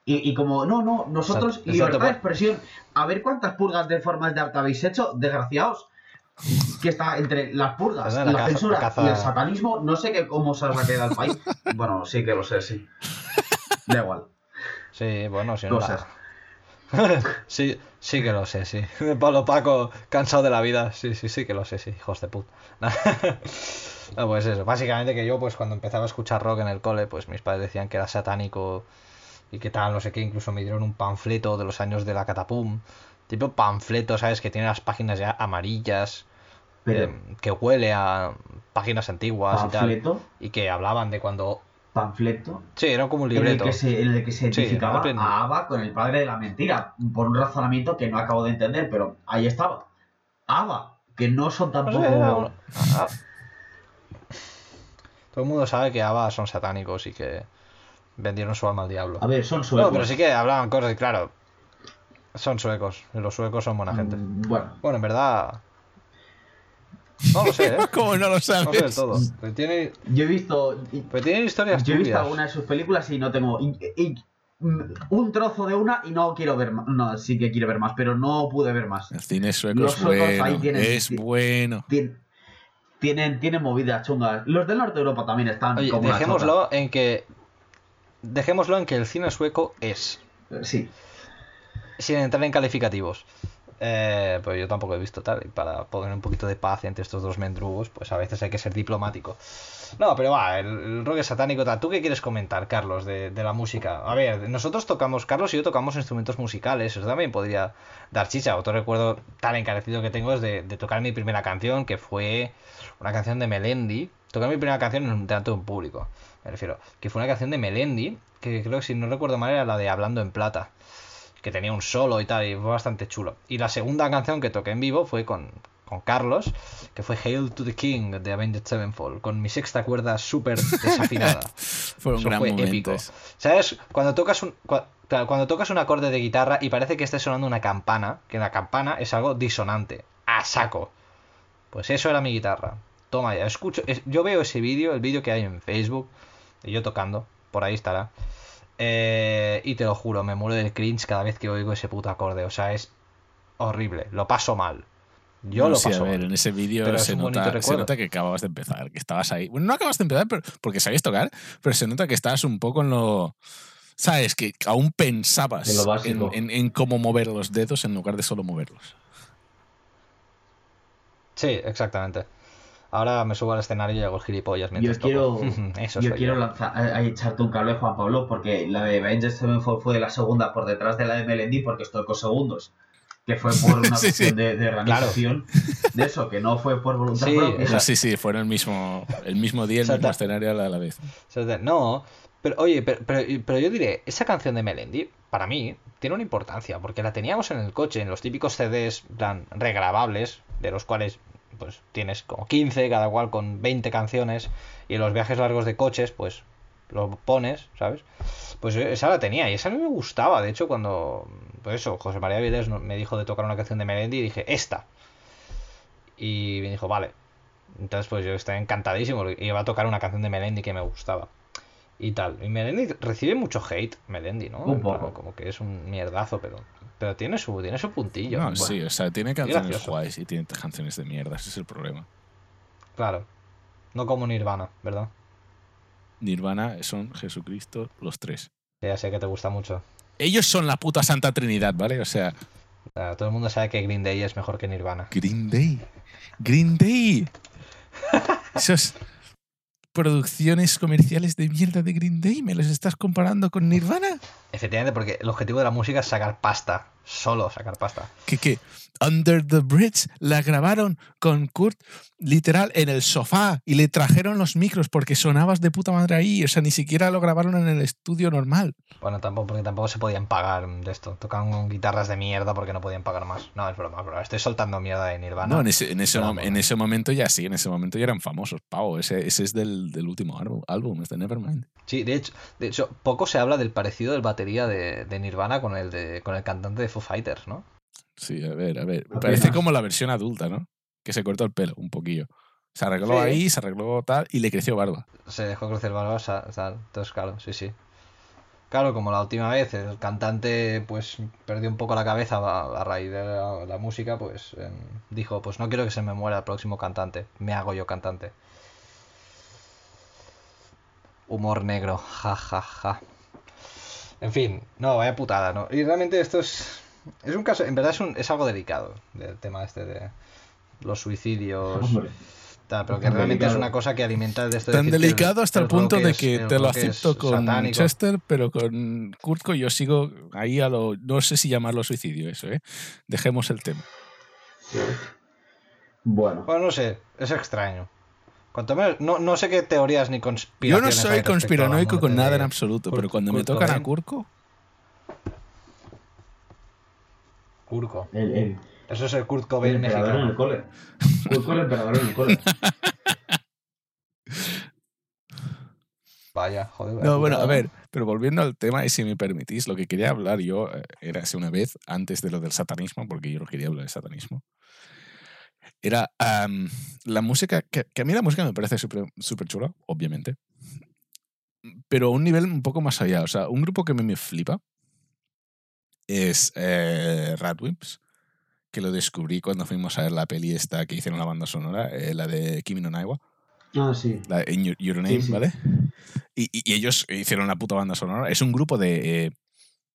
Y, y como, no, no, nosotros, Exacto, libertad de pues. expresión. A ver cuántas purgas de formas de arte habéis hecho, desgraciados. Que está entre las purgas, Pues la, la caza- censura la caza- y el satanismo, no sé qué, cómo se os va a quedar el país. bueno, sí que lo sé, sí. Da igual. Sí, bueno, si no la- Cosas. sí, sí que lo sé, sí. Pablo Paco, cansado de la vida. Sí, sí, sí que lo sé, sí, hijos de puta. No, pues eso. Básicamente que yo, pues cuando empezaba a escuchar rock en el cole, pues mis padres decían que era satánico y que tal, no sé qué. Incluso me dieron un panfleto de los años de la catapum. Tipo panfleto, ¿sabes? Que tiene las páginas ya amarillas. Pero, eh, que huele a páginas antiguas y tal. Y que hablaban de cuando... panfleto, Sí, era como un en el libreto. que se, en el que se identificaba a Ava con el padre de la mentira. Por un razonamiento que no acabo de entender, pero ahí estaba. Ava, que no son No tampoco. ah, Todo el mundo sabe que ABBA son satánicos y que vendieron su alma al diablo. A ver, son suecos. No, pero sí que hablaban cosas claro, son suecos. Los suecos son buena gente. Mm, Bueno, Bueno, en verdad... No lo sé, ¿eh? ¿Cómo no lo No sé del sabes? todo. Pero tiene, yo he visto. pero tienen historias Yo he visto turbias. alguna de sus películas y no tengo. y- y- mm, un trozo de una y no quiero ver más. No, sí que quiero ver más, pero no pude ver más. El cine sueco Los es suecos ahí bueno. tienen- Es bueno. Tien- Tienen, tienen movidas chungas. Los del norte de Europa también están Oye, como una dejémoslo en que... Dejémoslo en que el cine sueco es... Sí. sin entrar en calificativos. Eh, pues yo tampoco he visto tal. Y para poner un poquito de paz entre estos dos mendrugos, pues a veces hay que ser diplomático. No, pero va, el, el rock es satánico. Tal. ¿Tú qué quieres comentar, Carlos, de, de la música? A ver, nosotros tocamos, Carlos y yo tocamos instrumentos musicales. Eso también podría dar chicha. Otro recuerdo tan encarecido que tengo es de, de tocar mi primera canción, que fue una canción de Melendi. Tocar mi primera canción en un teatro en público, me refiero. Que fue una canción de Melendi, que creo que si no recuerdo mal era la de Hablando en Plata que tenía un solo y tal, y fue bastante chulo. Y la segunda canción que toqué en vivo fue con, con Carlos, que fue Hail to the King de Avenged Sevenfold, con mi sexta cuerda súper desafinada. Fueron Eso gran fue épico. ¿Sabes? Cuando tocas un. cuando tocas un acorde de guitarra y parece que esté sonando una campana, que la campana es algo disonante, a saco. Pues eso era mi guitarra. Toma ya, escucho, es- yo veo ese vídeo, el vídeo que hay en Facebook, y yo tocando, por ahí estará. Eh, y te lo juro, me muero del cringe cada vez que oigo ese puto acorde. O sea, es horrible, lo paso mal. Yo No, lo sí, paso a ver, mal. en ese vídeo es se nota, que acababas de empezar, que estabas ahí. Bueno, no acabas de empezar pero, porque sabías tocar, pero se nota que estabas un poco en lo. ¿Sabes? Que aún pensabas En lo básico. en- en cómo mover los dedos en lugar de solo moverlos. Sí, exactamente. Ahora me subo al escenario y hago el gilipollas Yo mientras quiero, toco. Eso yo quiero yo. lanzar, a- a echarte un cable, Juan Pablo, porque la de Avengers Sevenfold fue la segunda por detrás de la de Melendi porque estoy con segundos. Que fue por una Sí, cuestión sí. de, de organización. De eso, que no fue por voluntad Sí, propia. Sí, sí, fueron el mismo, el mismo día, el Exacto. mismo escenario a la, a la vez. O sea, de- No, pero oye, pero, pero, pero yo diré, esa canción de Melendi, para mí, tiene una importancia, porque la teníamos en el coche, en los típicos CDs plan, regrabables, de los cuales pues tienes como 15, cada cual con 20 canciones, y en los viajes largos de coches, pues lo pones, ¿sabes? Pues yo esa la tenía, y esa a mí me gustaba, de hecho, cuando, pues eso, José María Viles no- me dijo de tocar una canción de Melendi, y dije, esta. Y me dijo, vale. Entonces, pues yo estaba encantadísimo. porque Iba a tocar una canción de Melendi que me gustaba. Y tal. Y Melendi recibe mucho hate, Melendi, ¿no? Un poco. Como que es un mierdazo, pero, pero tiene su, tiene su puntillo. No, Bueno, sí, o sea, tiene canciones guays y tiene canciones de mierda, ese es el problema. Claro. No como Nirvana, ¿verdad? Nirvana son Jesucristo los tres. Ya sé que te gusta mucho. Ellos son la puta Santa Trinidad, ¿vale? O sea, todo el mundo sabe que Green Day es mejor que Nirvana. Green Day. Green Day. Esas producciones comerciales de mierda de Green Day, ¿me los estás comparando con Nirvana? Efectivamente, porque el objetivo de la música es sacar pasta. Solo sacar pasta. Que, que Under the Bridge la grabaron con Kurt literal en el sofá y le trajeron los micros porque sonabas de puta madre ahí. O sea, ni siquiera lo grabaron en el estudio normal. Bueno, tampoco, porque tampoco se podían pagar de esto. Tocaban con guitarras de mierda porque no podían pagar más. No, es broma, bro. Estoy soltando mierda de Nirvana. No, en ese, en, ese, en ese momento ya sí, en ese momento ya eran famosos, pavo. Ese, ese es del, del último álbum, álbum, es de Nevermind. Sí, de hecho, de hecho, poco se habla del parecido del batería de, de Nirvana con el de con el cantante de Foo Fighters, ¿no? Sí, a ver, a ver. Apenas. Parece como la versión adulta, ¿no? Que se cortó el pelo un poquillo. Se arregló Sí. ahí, se arregló tal y le creció barba. Se dejó crecer barba, tal. Entonces, claro, sí, sí. Claro, como la última vez el cantante pues perdió un poco la cabeza a, a raíz de la, la música, pues em, dijo, pues no quiero que se me muera el próximo cantante, me hago yo cantante. Humor negro, ja, ja, ja. En fin, no, vaya putada, ¿no? Y realmente esto es, es un caso, en verdad es, un, es algo delicado, del tema este de los suicidios. Hombre, tal, pero que Tan realmente es una cosa que alimenta el de esto de Tan decir el- delicado hasta el, el punto de es- que el te lo acepto con satánico. Chester, pero con Kurtko yo sigo ahí a lo... No sé si llamarlo suicidio eso, ¿eh? Dejemos el tema. Bueno, Bueno, no sé, es extraño. Cuanto menos, no, no sé qué teorías ni Yo conspiraciones. no hay soy conspiranoico con nada en absoluto, Kurt- pero cuando me tocan a. Kurko, Kurko. el, el, Eso es el Kurt el Cobain emperador en el mexicano. cole. Kurt el emperador en el cole. Vaya, joder. vaya No, bueno, a ver, pero volviendo al tema, y si me permitís, lo que quería hablar yo eh, era hace una vez, antes de lo del satanismo, porque yo no quería hablar de satanismo, era am, la música, que, que a mí la música me parece súper súper chula, obviamente, pero a un nivel un poco más allá. O sea, un grupo que me, me flipa es eh, Radwimps, que lo descubrí cuando fuimos a ver la peli esta que hicieron la banda sonora, eh, la de Kimi no Naiwa. Ah, sí. La In Your, Your Name, sí. ¿vale? Y, y- y ellos hicieron la puta banda sonora. Es un grupo de eh,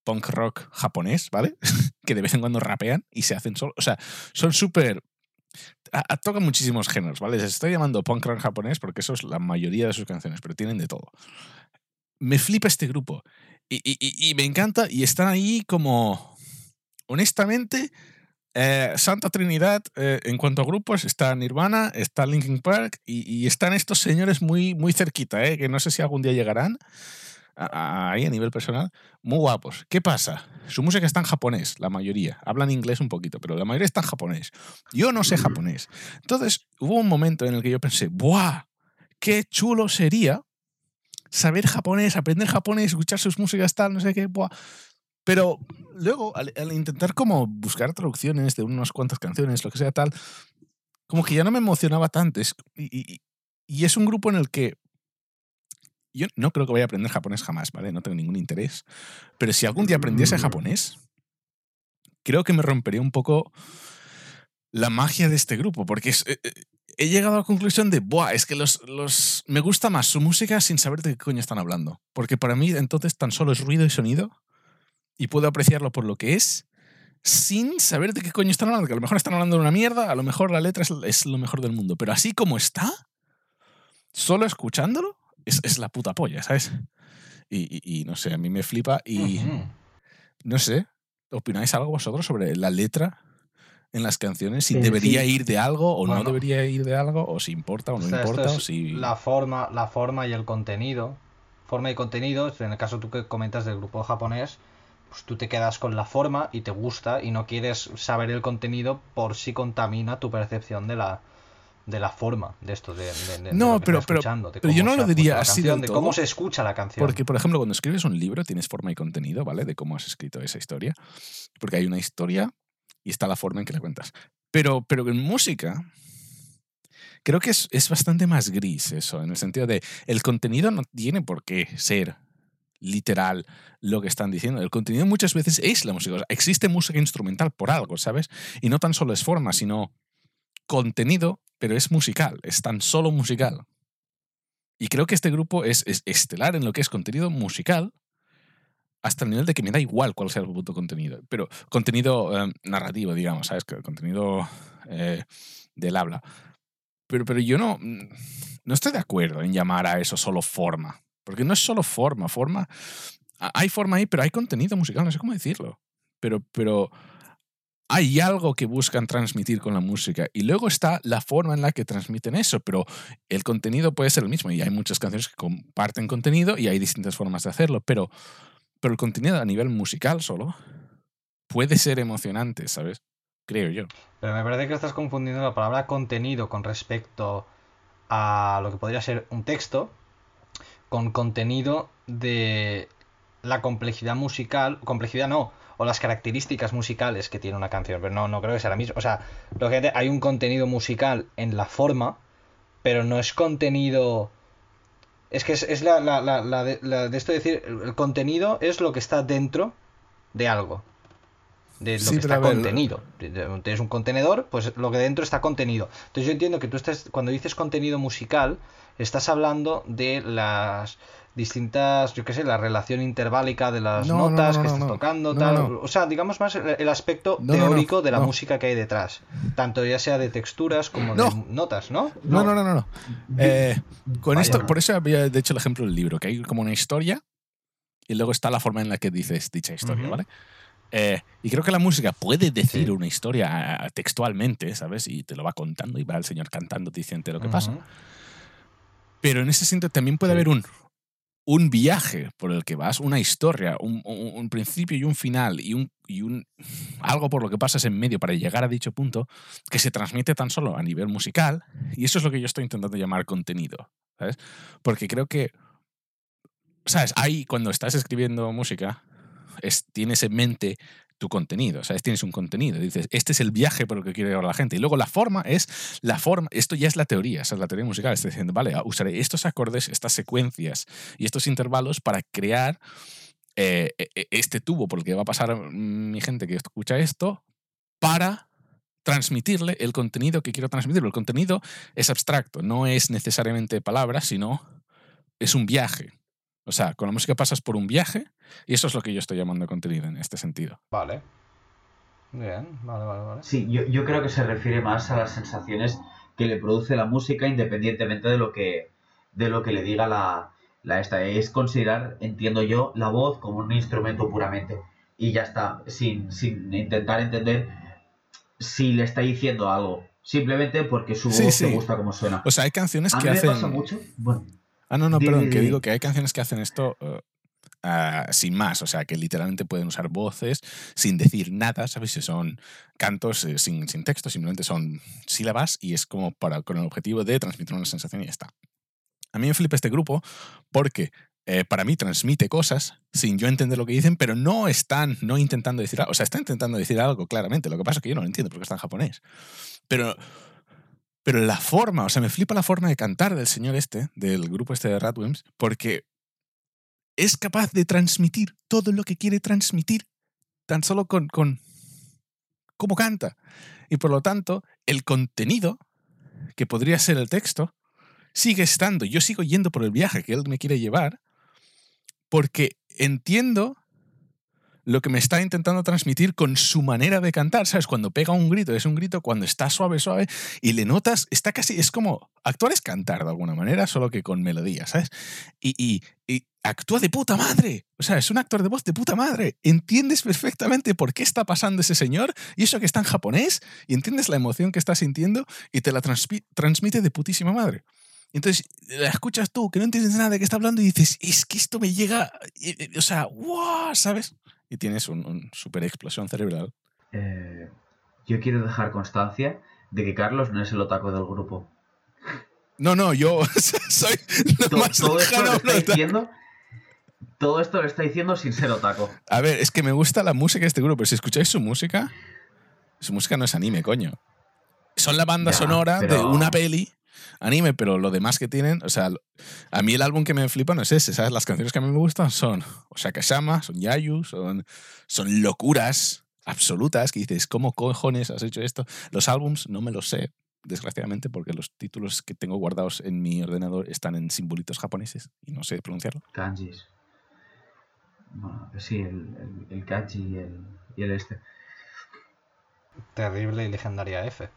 punk rock japonés, ¿vale? que de vez en cuando rapean y se hacen solo. O sea, son súper. Tocan muchísimos géneros, ¿vale? Les estoy llamando punk rock japonés porque eso es la mayoría de sus canciones, pero tienen de todo. Me flipa este grupo. Y, y- y- me encanta. Y están ahí como. Honestamente. eh, Santa Trinidad, eh, en cuanto a grupos, está Nirvana, está Linkin Park y, y están estos señores muy, muy cerquita, eh, que no sé si algún día llegarán a- ahí a nivel personal. Muy guapos. ¿Qué pasa? Su música está en japonés, la mayoría. Hablan inglés un poquito, pero la mayoría está en japonés. Yo no sé japonés. Entonces hubo un momento en el que yo pensé, ¡buah! ¡Qué chulo sería saber japonés, aprender japonés, escuchar sus músicas tal, no sé qué, ¡buah! Pero luego, al, al intentar como buscar traducciones de unas cuantas canciones, lo que sea tal, como que ya no me emocionaba tanto. Es- y, y- y es un grupo en el que yo no creo que vaya a aprender japonés jamás, ¿vale? No tengo ningún interés. Pero si algún día aprendiese japonés, creo que me rompería un poco la magia de este grupo, porque es- eh, eh, he llegado a la conclusión de, Buah, es que los, los, me gusta más su música sin saber de qué coño están hablando. Porque para mí entonces tan solo es ruido y sonido y puedo apreciarlo por lo que es sin saber de qué coño están hablando. Que a lo mejor están hablando de una mierda, a lo mejor la letra es, es lo mejor del mundo, pero así como está, solo escuchándolo, es, es la puta polla, ¿sabes? Y, y- y no sé, a mí me flipa y Ujú. no sé, ¿opináis algo vosotros sobre la letra en las canciones? Si debería sí. ir de algo o no debería ir de algo, o si importa o no O sea, esto importa, o es si... la forma, la forma y el contenido. Forma y contenido, en el caso tú que comentas del grupo japonés, pues tú te quedas con la forma y te gusta y no quieres saber el contenido por si contamina tu percepción de la de la forma de esto de, de- de- de No, lo que pero- pero- escuchando, de pero yo no lo diría así canción, de cómo se escucha la canción Porque, por ejemplo, cuando escribes un libro tienes forma y contenido, ¿vale? De cómo has escrito esa historia. Porque hay una historia y está la forma en que la cuentas. Pero, pero en música, creo que es, es bastante más gris eso, en el sentido de el contenido no tiene por qué ser literal lo que están diciendo. El contenido muchas veces es la música. Existe música instrumental por algo, ¿sabes? Y no tan solo es forma, sino contenido, pero es musical, es tan solo musical. Y creo que este grupo es estelar en lo que es contenido musical, hasta el nivel de que me da igual cuál sea el puto contenido. Pero contenido eh, narrativo, digamos, ¿sabes? Que Contenido eh, del habla. Pero, pero yo no, no estoy de acuerdo en llamar a eso solo forma. Porque no es solo forma. Forma. Hay forma ahí, pero hay contenido musical, no sé cómo decirlo. Pero, pero hay algo que buscan transmitir con la música. Y luego está la forma en la que transmiten eso. Pero el contenido puede ser el mismo. Y hay muchas canciones que comparten contenido y hay distintas formas de hacerlo. Pero, pero el contenido a nivel musical solo puede ser emocionante, ¿sabes? Creo yo. Pero me parece que estás confundiendo la palabra contenido con respecto a lo que podría ser un texto con contenido de la complejidad musical, complejidad no, o las características musicales que tiene una canción, pero no, no creo que sea la misma. O sea, hay un contenido musical en la forma, pero no es contenido Es que es, es la, la, la, la de, la de esto de decir, el contenido es lo que está dentro de algo. De lo Sí, que está contenido. Tienes un contenedor, pues lo que dentro está contenido. Entonces yo entiendo que tú estás, cuando dices contenido musical, estás hablando de las distintas, yo qué sé, la relación interválica de las No, no, notas no, que estás tocando, tal. O sea, digamos más el, el aspecto teórico de la música que hay detrás. Tanto ya sea de texturas como de notas, ¿no? No, no, no, no. Eh, con Vaya. esto, por eso había de hecho el ejemplo del libro, que hay como una historia y luego está la forma en la que dices dicha historia. ¿vale? Eh, y creo que la música puede decir Sí. una historia textualmente, ¿sabes? Y te lo va contando y va el señor cantando diciendo lo que pasa. Pero en ese sentido también puede Sí. haber un, un viaje por el que vas, una historia, un, principio y un final y un, y un algo por lo que pasas en medio para llegar a dicho punto que se transmite tan solo a nivel musical y eso es lo que yo estoy intentando llamar contenido, ¿sabes? Porque creo que, ¿sabes? Ahí cuando estás escribiendo música es, tienes en mente tu contenido, ¿sabes? Tienes un contenido, dices, este es el viaje por el que quiere llevar la gente. Y luego la forma es la forma, esto ya es la teoría, esa es la teoría musical, está diciendo, vale, usaré estos acordes, estas secuencias y estos intervalos para crear eh, e- e- este tubo por el que va a pasar mi gente que escucha esto para transmitirle el contenido que quiero transmitirle. El contenido es abstracto, no es necesariamente palabras, sino es un viaje. O sea, con la música pasas por un viaje y eso es lo que yo estoy llamando contenido en este sentido. Vale. Bien, vale, vale, vale. Sí, yo, yo creo que se refiere más a las sensaciones que le produce la música independientemente de lo que, de lo que le diga la, la esta. Es considerar, entiendo yo, la voz como un instrumento puramente. Y ya está, sin, sin intentar entender si le está diciendo algo. Simplemente porque su voz Sí, te gusta como suena. O sea, hay canciones A mí que me hacen... pasa mucho. Bueno, Ah, no, no, perdón, que di. digo que hay canciones que hacen esto eh, ah, sin más, o sea, que literalmente pueden usar voces sin decir nada, ¿sabes? Si son cantos eh, sin, sin texto, simplemente son sílabas y es como para, con el objetivo de transmitir una sensación y ya está. A mí me flipa este grupo porque eh, para mí transmite cosas sin yo entender lo que dicen, pero no están no intentando decir algo. O sea, está intentando decir algo claramente. Lo que pasa es que yo no lo entiendo porque está en japonés. Pero, pero la forma, o sea, me flipa la forma de cantar del señor este, del grupo este de Radwimps, porque es capaz de transmitir todo lo que quiere transmitir tan solo con, con cómo canta. Y por lo tanto, el contenido, que podría ser el texto, sigue estando. Yo sigo yendo por el viaje que él me quiere llevar, porque entiendo lo que me está intentando transmitir con su manera de cantar, ¿sabes? Cuando pega un grito, es un grito cuando está suave, suave, y le notas, está casi, es como, actuar es cantar de alguna manera, solo que con melodía, ¿sabes? Y, y, y actúa de puta madre, o sea, es un actor de voz de puta madre, entiendes perfectamente por qué está pasando ese señor, y eso que está en japonés, y entiendes la emoción que está sintiendo, y te la transmite de putísima madre. Entonces, la escuchas tú, que no entiendes nada de qué está hablando, y dices, es que esto me llega, eh, eh, o sea, ¡wow! ¿Sabes? Y tienes un, un super explosión cerebral. eh, yo quiero dejar constancia de que Carlos no es el otaku del grupo. No, no, yo soy lo To- más todo esto lo está diciendo. Todo esto lo está diciendo sin ser otaku. A ver, es que me gusta la música de este grupo, pero si escucháis su música, su música no es anime, coño. Son la banda Ya, sonora de una peli, anime, pero lo demás que tienen, o sea, a mí el álbum que me flipa no es ese, ¿sabes? Las canciones que a mí me gustan son Osaka Shama, son Yayu, son, son locuras absolutas que dices, ¿cómo cojones has hecho esto? Los álbums no me los sé, desgraciadamente, porque los títulos que tengo guardados en mi ordenador están en simbolitos japoneses y no sé pronunciarlo. Kanjis. Bueno, sí, el, el, el kanji y el, y el este. Terrible y legendaria F.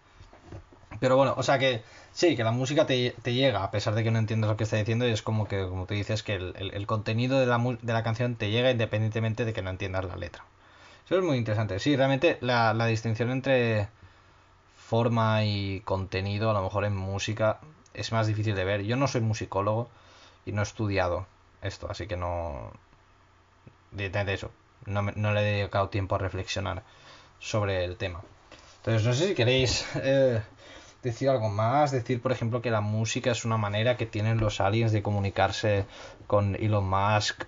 Pero bueno, o sea que sí, que la música te, llega a pesar de que no entiendas lo que está diciendo y es como que, como tú dices, que el, contenido de la, canción te llega independientemente de que no entiendas la letra. Eso es muy interesante. Sí, realmente la, distinción entre forma y contenido, a lo mejor en música, es más difícil de ver. Yo no soy musicólogo y no he estudiado esto, así que no... De, de eso, no le he dedicado tiempo a reflexionar sobre el tema. Entonces, no sé si queréis eh, decir algo más, decir, por ejemplo, que la música es una manera que tienen los aliens de comunicarse con Elon Musk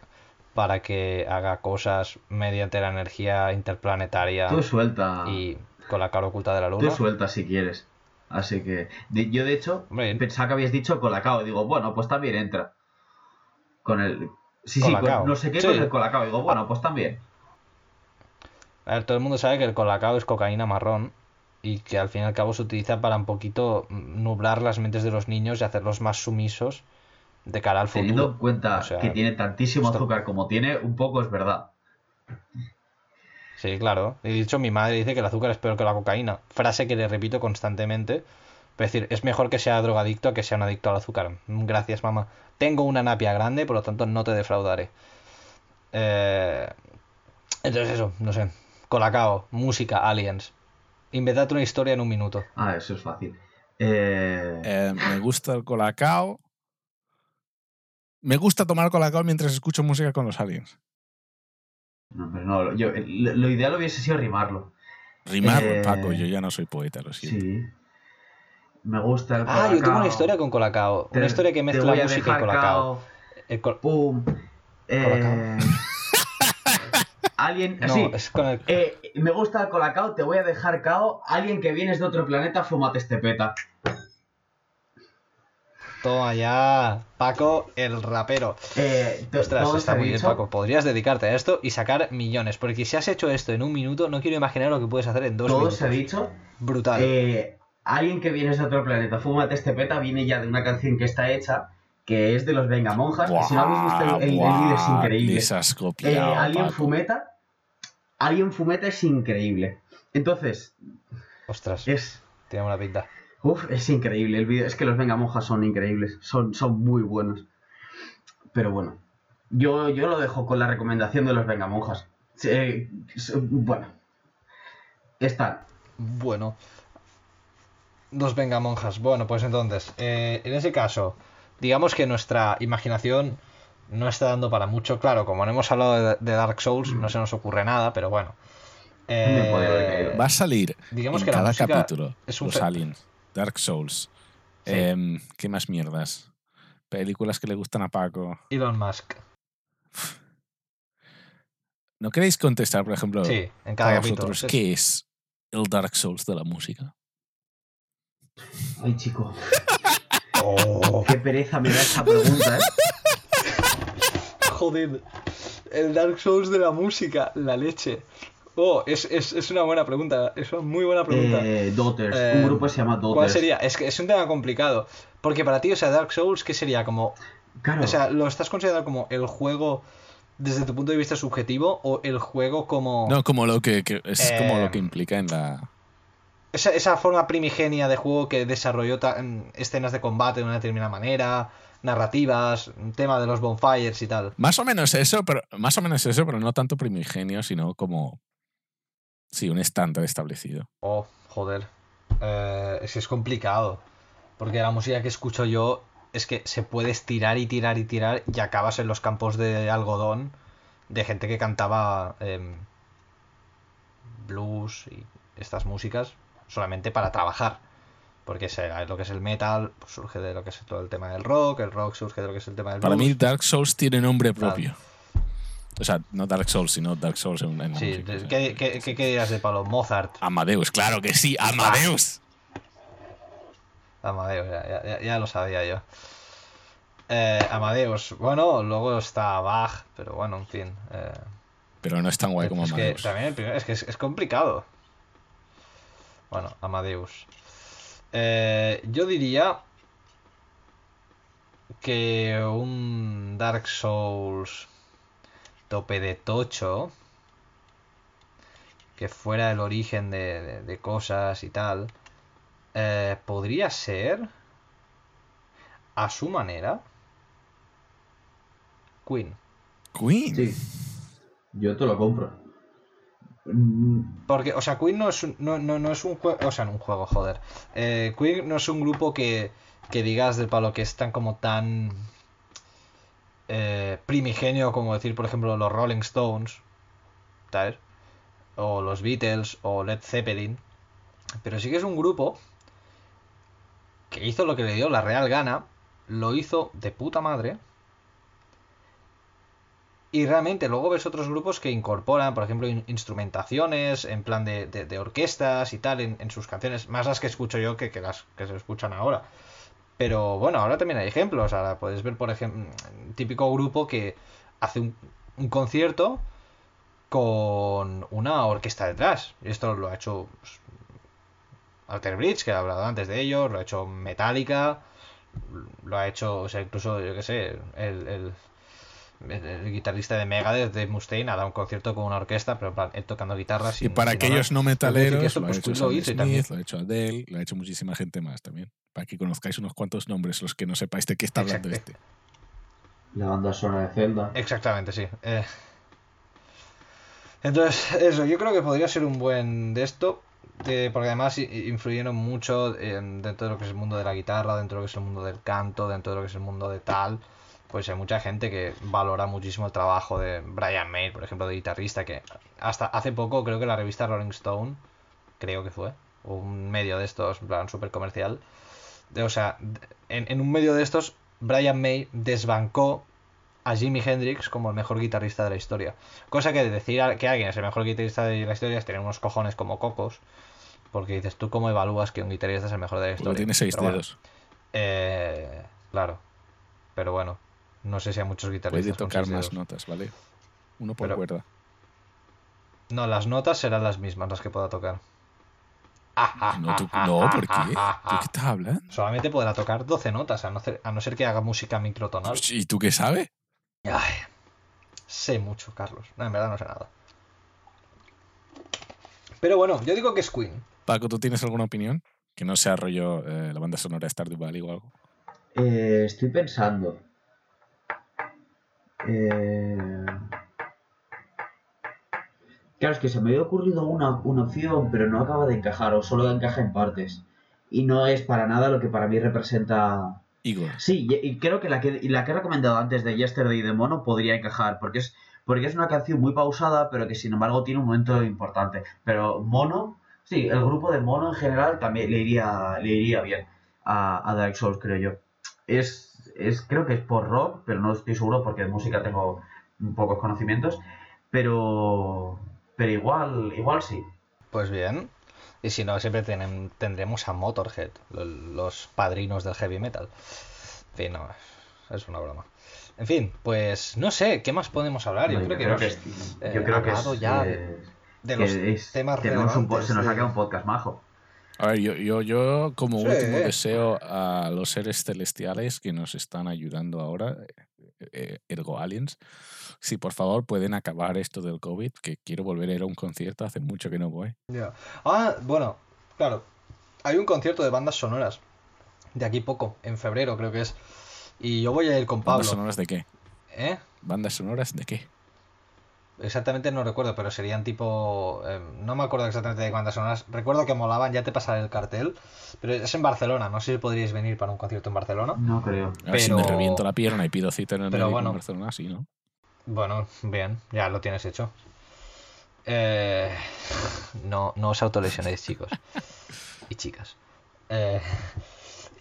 para que haga cosas mediante la energía interplanetaria Tú suelta. y con la cara oculta de la Tú luna. suelta si quieres. Así que. de- yo, de hecho, pensaba que habías dicho Colacao. Digo, bueno, pues también entra. Con el. Sí, sí, con no sé qué Sí. con el colacao. Digo, bueno, pues también. A ver, todo el mundo sabe que el colacao es cocaína marrón y que al fin y al cabo se utiliza para un poquito nublar las mentes de los niños y hacerlos más sumisos de cara al Teniendo en futuro. cuenta O sea, que tiene tantísimo esto- azúcar como tiene, un poco es verdad. Sí, claro. De hecho, mi madre dice que el azúcar es peor que la cocaína. Frase que le repito constantemente. Es decir, es mejor que sea drogadicto a que sea un adicto al azúcar. Gracias, mamá. Tengo una napia grande, por lo tanto no te defraudaré. Eh, Entonces eso, no sé. Colacao, música, aliens. Inventad una historia en un minuto. Ah, eso es fácil. Eh, Eh, me gusta el colacao. Me gusta tomar colacao mientras escucho música con los aliens. No, pero no, yo, lo, lo ideal hubiese sido rimarlo. Rimar, Eh, Paco, yo ya no soy poeta, lo siento. Sí. Me gusta el Ah, colacao. yo tengo una historia con Colacao. Te- Una historia que mezcla música y Colacao. cao, El col- Pum. Eh, Colacao. Alguien. No, sí. es con el... Eh, me gusta el colacao, te voy a dejar cao. Alguien que vienes de otro planeta, fúmate este peta. Toma ya, Paco, el rapero. Eh, Ostras, todo está ha muy bien. Paco. Podrías dedicarte a esto y sacar millones. Porque si has hecho esto en un minuto, no quiero imaginar lo que puedes hacer en dos Todo minutos. se ha dicho. Brutal. Eh, alguien que vienes de otro planeta, fúmate este peta, viene ya de una canción que está hecha, que es de los Vengamonjas. que si no habéis visto el, el- el vídeo es increíble. les has Eh, Alien. Fumeta. Alien Fumeta es increíble. Entonces, Ostras, es. tiene una pinta. Uf, es increíble. El vídeo, es que los Vengamonjas son increíbles. Son, son muy buenos. Pero bueno. Yo, yo lo dejo con la recomendación de los Vengamonjas. Eh, s- bueno. Están. Bueno. Dos vengamonjas. Bueno, pues entonces, eh, en ese caso, digamos que nuestra imaginación no está dando para mucho. Claro, como no hemos hablado de, de Dark Souls, no se nos ocurre nada, pero bueno. Eh. Va a salir digamos en que cada capítulo es un los aliens, Dark Souls. Sí. Em, ¿Qué más mierdas? Películas que le gustan a Paco. Elon Musk. ¿No queréis contestar, por ejemplo, Sí, en cada a capítulo. vosotros Es- qué es el Dark Souls de la música? Ay, chico. Oh, Qué pereza me da esta pregunta, ¿eh? joder. El Dark Souls de la música, la leche. Oh, es, es, es una buena pregunta. Es una muy buena pregunta. Eh, Daughters. Eh, un grupo que se llama Daughters. ¿Cuál sería? Es que es un tema complicado. Porque para ti, o sea, Dark Souls, ¿qué sería? Como. Claro. O sea, ¿lo estás considerando como el juego desde tu punto de vista subjetivo o el juego como. No, como lo que, que- es como Eh, lo que implica en la. Esa, esa forma primigenia de juego que desarrolló escenas de combate de una determinada manera, narrativas, tema de los bonfires y tal. Más o menos eso, pero más o menos eso, pero no tanto primigenio, sino como sí, un estándar establecido. Oh, joder. Eh, es que es complicado. Porque la música que escucho yo es que se puede estirar y tirar y tirar y acabas en los campos de algodón de gente que cantaba em, blues y estas músicas solamente para trabajar. Porque se- lo que es el metal pues surge de lo que es todo el tema del rock, el rock surge de lo que es el tema del Para blues. mí Dark Souls tiene nombre propio. O sea, no Dark Souls, sino Dark Souls en, en Sí, música. ¿qué, qué, qué- qué dirás de Pablo? Mozart. Amadeus, claro que sí, Amadeus. Amadeus, ya, ya- ya- lo sabía yo. Eh, Amadeus, bueno, luego está Bach, pero bueno, en fin. eh, Pero no es tan guay como es que Amadeus. también el es que es, es complicado. Bueno, Amadeus. Eh, yo diría que un Dark Souls tope de tocho, que fuera el origen de, de- de cosas y tal, eh, podría ser, a su manera, Queen. Queen. Sí. Yo te lo compro. Porque, o sea, Queen no es un, no, no, no es un juego, o sea, no un juego, joder. Eh, Queen no es un grupo que, que digas del palo que es tan como tan eh, primigenio como decir, por ejemplo, los Rolling Stones, ¿sabes? O los Beatles o Led Zeppelin. Pero sí que es un grupo que hizo lo que le dio la real gana, lo hizo de puta madre. Y realmente luego ves otros grupos que incorporan, por ejemplo, in- instrumentaciones en plan de, de- de orquestas y tal en, sus canciones, más las que escucho yo que, que las que se escuchan ahora. Pero bueno, ahora también hay ejemplos. Ahora puedes ver, por ejemplo, típico grupo que hace un, un concierto con una orquesta detrás. Y esto lo ha hecho Alter Bridge, que he hablado antes de ello, lo ha hecho Metallica, lo ha hecho, o sea, incluso, yo qué sé, el, el, el guitarrista de Megadeth, Dave Mustaine, ha dado un concierto con una orquesta, pero en plan, él tocando guitarras. Y para aquellos no metaleros, lo ha pues, hecho lo Sam hizo y también. Smith, lo ha hecho Adele, lo ha hecho muchísima gente más también. Para que conozcáis unos cuantos nombres, los que no sepáis de qué está hablando Exacto. este. La banda sonora de Zelda. Exactamente, sí. Eh, Entonces, eso, yo creo que podría ser un buen de esto, eh, porque además influyeron mucho en- dentro de lo que es el mundo de la guitarra, dentro de lo que es el mundo del canto, dentro de lo que es el mundo de tal. Pues hay mucha gente que valora muchísimo el trabajo de Brian May, por ejemplo, de guitarrista, que hasta hace poco creo que la revista Rolling Stone, creo que fue, un medio de estos, en plan súper comercial, de- o sea, en, en un medio de estos, Brian May desbancó a Jimi Hendrix como el mejor guitarrista de la historia. Cosa que decir que alguien es el mejor guitarrista de la historia es tener unos cojones como cocos. Porque dices, ¿tú cómo evalúas que un guitarrista es el mejor de la historia? tiene seis bueno, dedos. eh, claro. Pero bueno, no sé si hay muchos guitarristas. Puede tocar más notas, ¿vale? Uno por Pero- cuerda. No, las notas serán las mismas las que pueda tocar. No, tú- no, ¿por qué? ¿De qué estás hablando? Solamente podrá tocar 12 notas, a no, ser, a no ser que haga música microtonal. ¿Y tú qué sabes? Ay, sé mucho, Carlos. No, en verdad no sé nada. Pero bueno, yo digo que es Queen. Paco, ¿tú tienes alguna opinión? Que no sea rollo eh, la banda sonora de Stardew Valley o algo. Eh, estoy pensando. Eh... Claro, es que se me había ocurrido una, una opción, pero no acaba de encajar, o solo encaja en partes. Y no es para nada lo que para mí representa. Igor. Sí, y, y creo que la que, la que he recomendado antes de Yesterday de Mono podría encajar, porque es, porque es una canción muy pausada, pero que sin embargo tiene un momento importante. Pero Mono, sí, el grupo de Mono en general también le iría, le iría bien a, a Dark Souls, creo yo. Es, es, creo que es por rock, pero no estoy seguro porque de música tengo pocos conocimientos. Pero, pero igual, igual sí. Pues bien. Y si no, siempre tenem- tendremos a Motorhead, lo- los padrinos del heavy metal. En fin, no, es una broma. En fin, pues no sé, ¿qué más podemos hablar? Yo No, creo que hemos, es- eh, yo creo que es, ya eh, de los temas un se nos de- ha quedado un podcast majo. A ver, yo, yo, yo como Sí. último deseo a los seres celestiales que nos están ayudando ahora, eh, eh, ergo aliens, si por favor pueden acabar esto del COVID, que quiero volver a ir a un concierto, hace mucho que no voy. Ya. Ah, bueno, claro. Hay un concierto de bandas sonoras. De aquí poco, en febrero creo que es. Y yo voy a ir con ¿Bandas Pablo. sonoras de qué? ¿Eh? ¿Bandas sonoras de qué? Exactamente no recuerdo, pero serían tipo. eh, no me acuerdo exactamente de cuántas sonoras. Recuerdo que molaban, ya te pasaré el cartel. Pero es en Barcelona, no sé si podríais venir para un concierto en Barcelona. No creo. Ver si me Pero- reviento la pierna y pido cita en el pero bueno. en Barcelona, sí, ¿no? Bueno, bien, ya lo tienes hecho. Eh, no, no os autolesionéis, chicos y chicas. Eh,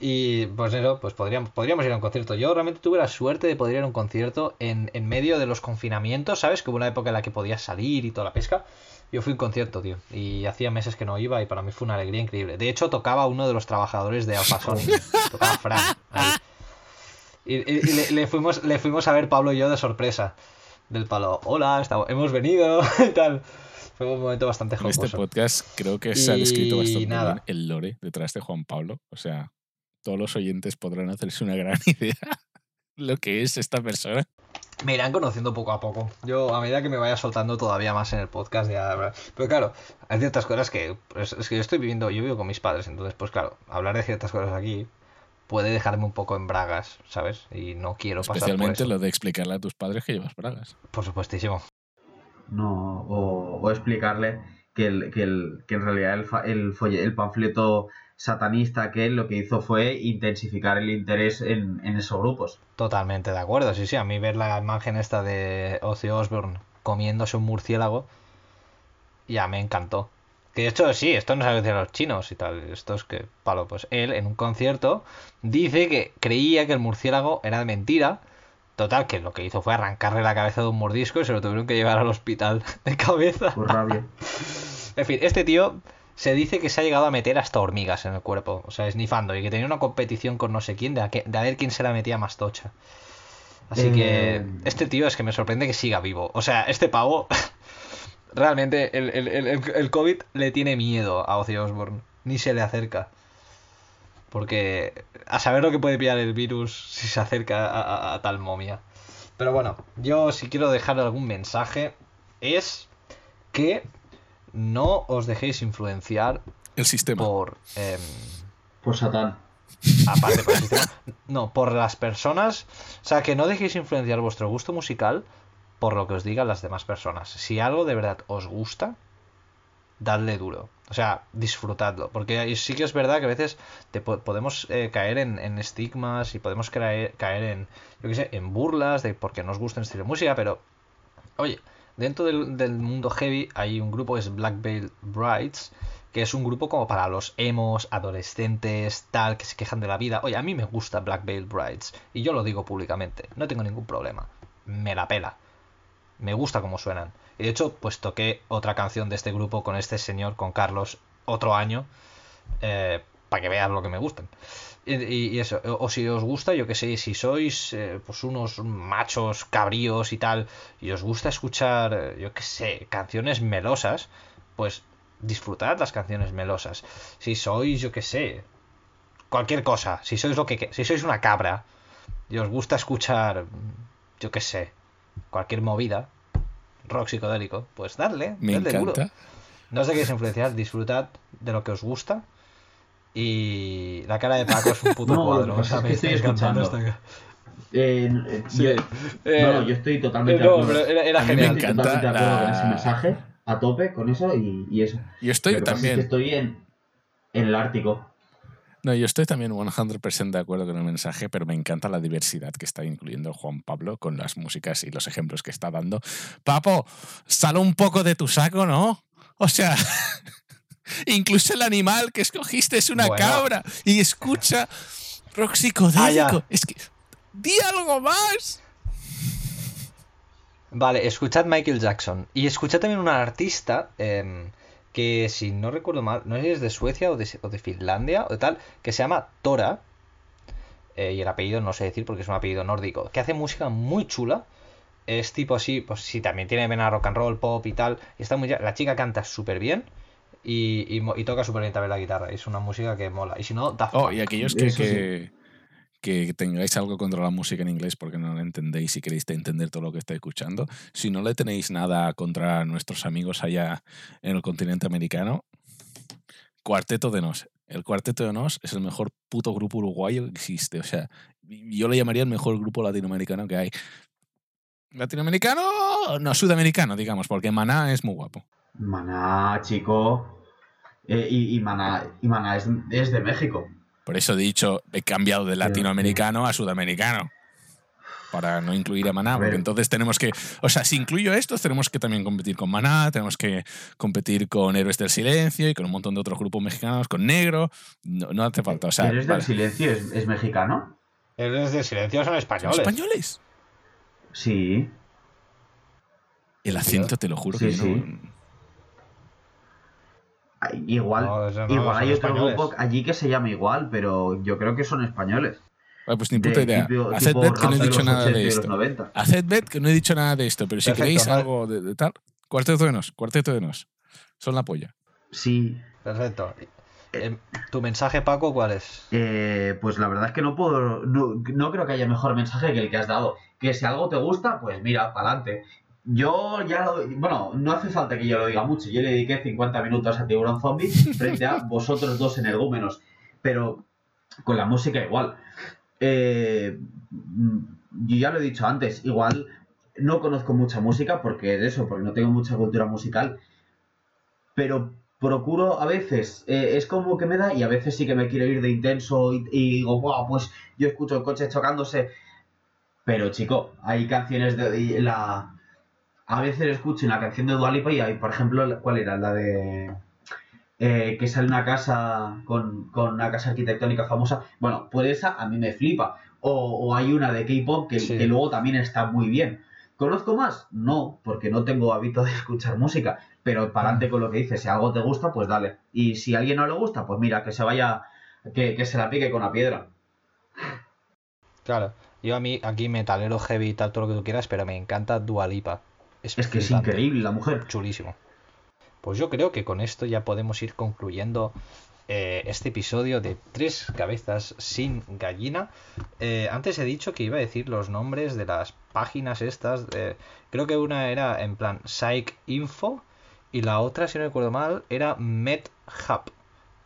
y pues eso, pues podríamos, podríamos ir a un concierto. Yo realmente tuve la suerte de poder ir a un concierto en, en medio de los confinamientos, ¿sabes? Que hubo una época en la que podías salir y toda la pesca. Yo fui a un concierto, tío, y hacía meses que no iba y para mí fue una alegría increíble. De hecho, tocaba uno de los trabajadores de Alfa Sony. tocaba Fran. ahí. Y, y- y le, le fuimos, le fuimos a ver Pablo y yo de sorpresa. Del palo, hola, hemos venido y tal. Fue un momento bastante En jocoso. este podcast creo que se ha descrito bastante bien el lore detrás de Juan Pablo. O sea, todos los oyentes podrán hacerse una gran idea lo que es esta persona. Me irán conociendo poco a poco. Yo, a medida que me vaya soltando todavía más en el podcast, ya. Pero claro, hay ciertas cosas que. pues, es que yo estoy viviendo, yo vivo con mis padres, entonces, pues claro, hablar de ciertas cosas aquí puede dejarme un poco en bragas, ¿sabes? Y no quiero pasar por Especialmente lo de explicarle a tus padres que llevas bragas. Por supuestísimo. No, o, o explicarle que, el, que, el, que en realidad el, el, folle- el panfleto satanista que él lo que hizo fue intensificar el interés en, en esos grupos. Totalmente de acuerdo, sí, sí. A mí ver la imagen esta de Ozzy Osbourne comiéndose un murciélago ya me encantó. Que de hecho, sí, esto no decir a los chinos y tal. Esto es que, palo, pues él en un concierto dice que creía que el murciélago era de mentira. Total, que lo que hizo fue arrancarle la cabeza de un mordisco y se lo tuvieron que llevar al hospital de cabeza. Por rabia. En fin, este tío se dice que se ha llegado a meter hasta hormigas en el cuerpo, o sea, esnifando, y que tenía una competición con no sé quién de a, que- de a ver quién se la metía más tocha. Así que Eh. este tío es que me sorprende que siga vivo. O sea, este pavo, realmente el, el, el, el- el COVID le tiene miedo a Ozzy Osbourne, ni se le acerca. Porque a saber lo que puede pillar el virus si se acerca a, a- a tal momia. Pero bueno, yo si quiero dejar algún mensaje es que no os dejéis influenciar El sistema. por... em, Por Satán. aparte por el sistema, no, por las personas, o sea, que no dejéis influenciar vuestro gusto musical por lo que os digan las demás personas. Si algo de verdad os gusta, dadle duro. O sea, disfrutadlo. Porque sí que es verdad que a veces te po- podemos eh, caer en, estigmas y podemos caer, en, yo qué sé, en burlas de porque nos gusta un estilo de música, pero, oye, dentro del, del mundo heavy hay un grupo que es Black Veil Brides, que es un grupo como para los emos, adolescentes, tal, que se quejan de la vida. Oye, a mí me gusta Black Veil Brides, y yo lo digo públicamente, no tengo ningún problema. Me la pela. Me gusta cómo suenan. De hecho, pues toqué otra canción de este grupo con este señor, con Carlos, otro año, para que veas lo que me gustan. Y, y- eso, o, si os gusta, yo que sé, si sois eh, pues unos machos cabríos y tal, y os gusta escuchar, eh, yo que sé, canciones melosas, pues disfrutad las canciones melosas. Si sois, yo que sé, cualquier cosa, si sois lo que- si sois una cabra y os gusta escuchar, yo que sé, cualquier movida, rock psicodélico, pues dadle, Me dadle duro. encanta. No os dejéis influenciar, disfrutad de lo que os gusta. Y la cara de Paco es un puto No, cuadro. sea, es que me estoy escuchando. esta- Eh, eh, Sí. yo, Eh, no, no, yo estoy totalmente eh, no, pero era, era A mí me genial. Estoy encanta totalmente de acuerdo con ese mensaje, a tope con eso y, y eso. Yo estoy pasa es que también. estoy en, en el Ártico. No, yo estoy también 100% de acuerdo con el mensaje, pero me encanta la diversidad que está incluyendo Juan Pablo con las músicas y los ejemplos que está dando. Papo, sal un poco de tu saco, ¿no? O sea, incluso el animal que escogiste es una Bueno. cabra y escucha rock Ah, psicodélico. ya. es que, di algo más. Vale, escuchad Michael Jackson. Y escuchad también una artista em, que, si no recuerdo mal, no sé si es de Suecia o de, o de Finlandia o de tal, que se llama Tora. eh, y el apellido no sé decir porque es un apellido nórdico. Que hace música muy chula. Es tipo así, pues sí, también tiene vena rock and roll, pop y tal. Y está muy, la chica canta súper bien. Y, y toca súper bien también la guitarra. Es una música que mola. Y si no, Daft Oh, Punk. y aquellos que, Eso sí. que, que tengáis algo contra la música en inglés porque no la entendéis y queréis entender todo lo que estáis escuchando, si no le tenéis nada contra nuestros amigos allá en el continente americano, Cuarteto de Nos. El Cuarteto de Nos es el mejor puto grupo uruguayo que existe. O sea, yo le llamaría el mejor grupo latinoamericano que hay. Latinoamericano, no, sudamericano, digamos, porque Maná es muy guapo. Maná, chico. Eh, y, Maná, y Maná es de México. Por eso he dicho, he cambiado de latinoamericano a sudamericano. Para no incluir a Maná, porque entonces tenemos que. O sea, si incluyo estos, tenemos que también competir con Maná, tenemos que competir con Héroes del Silencio y con un montón de otros grupos mexicanos, con Negro. No, no hace falta. O sea, ¿Eres vale. del silencio? ¿Es, es mexicano? Eres de silencio, son ¿Son españoles. españoles? Sí. El acento, te lo juro Sí, que sí. no. Igual, No, eso no, igual hay otro españoles. grupo allí que se llama igual, pero yo creo que son españoles. Ah, pues ni De puta idea. tipo- Haced tipo bet que no he dicho nada 80 de esto. 90. Haced bet que no he dicho nada de esto, pero si Perfecto, queréis vale. algo de, de tal, Cuarteto de Nos, Cuarteto de Nos. Son la polla. Sí, Perfecto. Em, ¿Tu mensaje, Paco, cuál es? Eh, pues la verdad es que no puedo. No, no creo que haya mejor mensaje que el que has dado. Que si algo te gusta, pues mira, para adelante. Yo ya lo. Bueno, no hace falta que yo lo diga mucho. Yo le dediqué 50 minutos a Tiburón Zombie frente a vosotros dos energúmenos. Pero con la música igual. Eh, yo ya lo he dicho antes, igual no conozco mucha música porque de eso, porque no tengo mucha cultura musical. Pero procuro a veces, eh, es como que me da y a veces sí que me quiero ir de intenso y, y digo, wow, pues yo escucho el coche chocándose. Pero chico, hay canciones de la... A veces escucho una canción de Dualipa y hay, por ejemplo, ¿cuál era? La de... eh, que sale una casa con, con una casa arquitectónica famosa. Bueno, pues esa a mí me flipa. O, o hay una de K-pop que, Sí. que luego también está muy bien. ¿Conozco más? No, porque no tengo hábito de escuchar música. Pero para adelante con lo que dices, si algo te gusta, pues dale. Y si a alguien no le gusta, pues mira, que se vaya, que, que se la pique con la piedra. Claro, yo a mí aquí metalero heavy y tal, todo lo que tú quieras, pero me encanta Dualipa. Es que es increíble la mujer. Chulísimo. Pues yo creo que con esto ya podemos ir concluyendo eh, este episodio de Tres Cabezas sin Gallina. Eh, antes he dicho que iba a decir los nombres de las páginas estas. eh, creo que una era en plan Psych Info y la otra, si no recuerdo mal, era MedHub.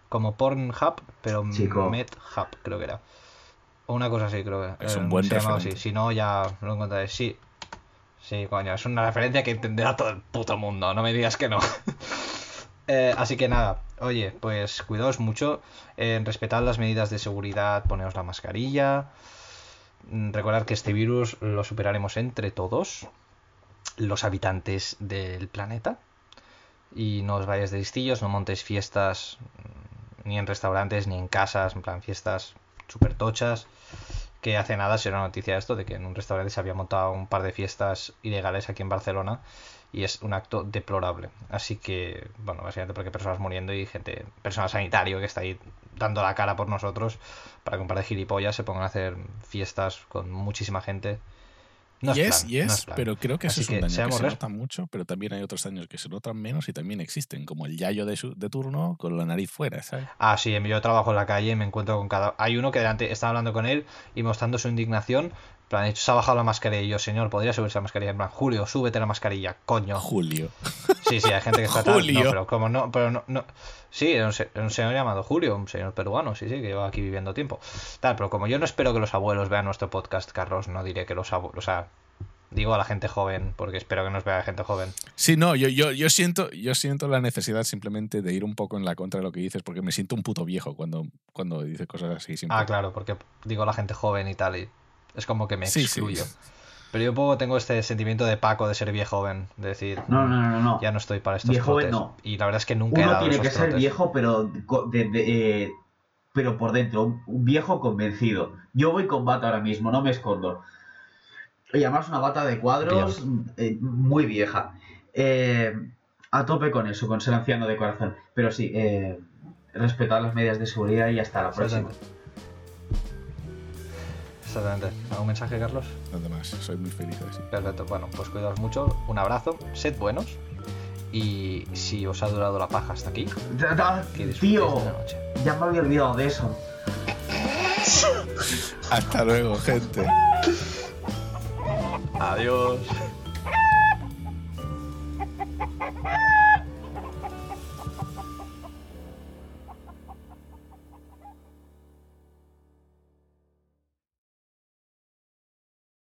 Como Pornhub, pero. MedHub creo que era. O una cosa así, creo que Es un buen se llamaba referente. así. Si no, ya lo encontraré. Sí, Sí, coño, es una referencia que entenderá todo el puto mundo, no me digas que no. Eh, así que nada, oye, pues cuidaos mucho, eh, respetad las medidas de seguridad, poneos la mascarilla, mm, recordad que este virus lo superaremos entre todos, los habitantes del planeta, y no os vayáis de listillos, no montéis fiestas mm, ni en restaurantes ni en casas, en plan fiestas super tochas que hace nada se una noticia esto de que en un restaurante se había montado un par de fiestas ilegales aquí en Barcelona y es un acto deplorable. Así que, bueno, básicamente porque personas muriendo y gente, personal sanitario que está ahí dando la cara por nosotros para que un par de gilipollas se pongan a hacer fiestas con muchísima gente. No es yes, plan, yes, no es pero creo que eso Así es un que daño que se nota mucho, pero también hay otros daños que se notan menos y también existen, como el yayo de, su- de turno con la nariz fuera, ¿sabes? Ah, sí, yo trabajo en la calle y me encuentro con cada... Hay uno que delante estaba hablando con él y mostrando su indignación. Plan, se ha bajado la mascarilla y yo, señor, podría subirse la mascarilla. En plan, Julio, súbete la mascarilla, coño. Julio. Sí, sí, hay gente que está tal, Julio. No, pero como no, pero no, no. Sí, era un, se- era un señor llamado Julio, un señor peruano, sí, sí, que lleva aquí viviendo tiempo. Tal, pero como yo no espero que los abuelos vean nuestro podcast, Carlos, no diré que los abuelos, o sea, digo a la gente joven, porque espero que nos vea gente joven. Sí, no, yo, yo, yo, siento, yo siento la necesidad simplemente de ir un poco en la contra de lo que dices, porque me siento un puto viejo cuando, cuando dices cosas así. siempre. Ah, claro, porque digo a la gente joven y tal, y es como que me Sí, sí. excluyo. Pero yo un poco tengo este sentimiento de Paco de ser viejo joven, de decir, No, no, no, no. ya no estoy para estos Viejo joven, trotes. no. Y la verdad es que nunca he Uno dado tiene esos que ser trotes. viejo, pero co- de- de, eh, pero por dentro, un, un viejo convencido. Yo voy con bata ahora mismo, no me escondo. Y además una bata de cuadros eh, muy vieja. Eh, a tope con eso, con ser anciano de corazón. Pero sí, eh, respetar las medidas de seguridad y hasta la próxima. Exactamente. ¿Algún mensaje, Carlos? Nada más, soy muy feliz así. Perfecto, bueno, pues cuidaos mucho, un abrazo, sed buenos y si os ha durado la paja hasta aquí, Da- da- que Tío, de la noche. ya me había olvidado de eso. Hasta luego, gente. Adiós.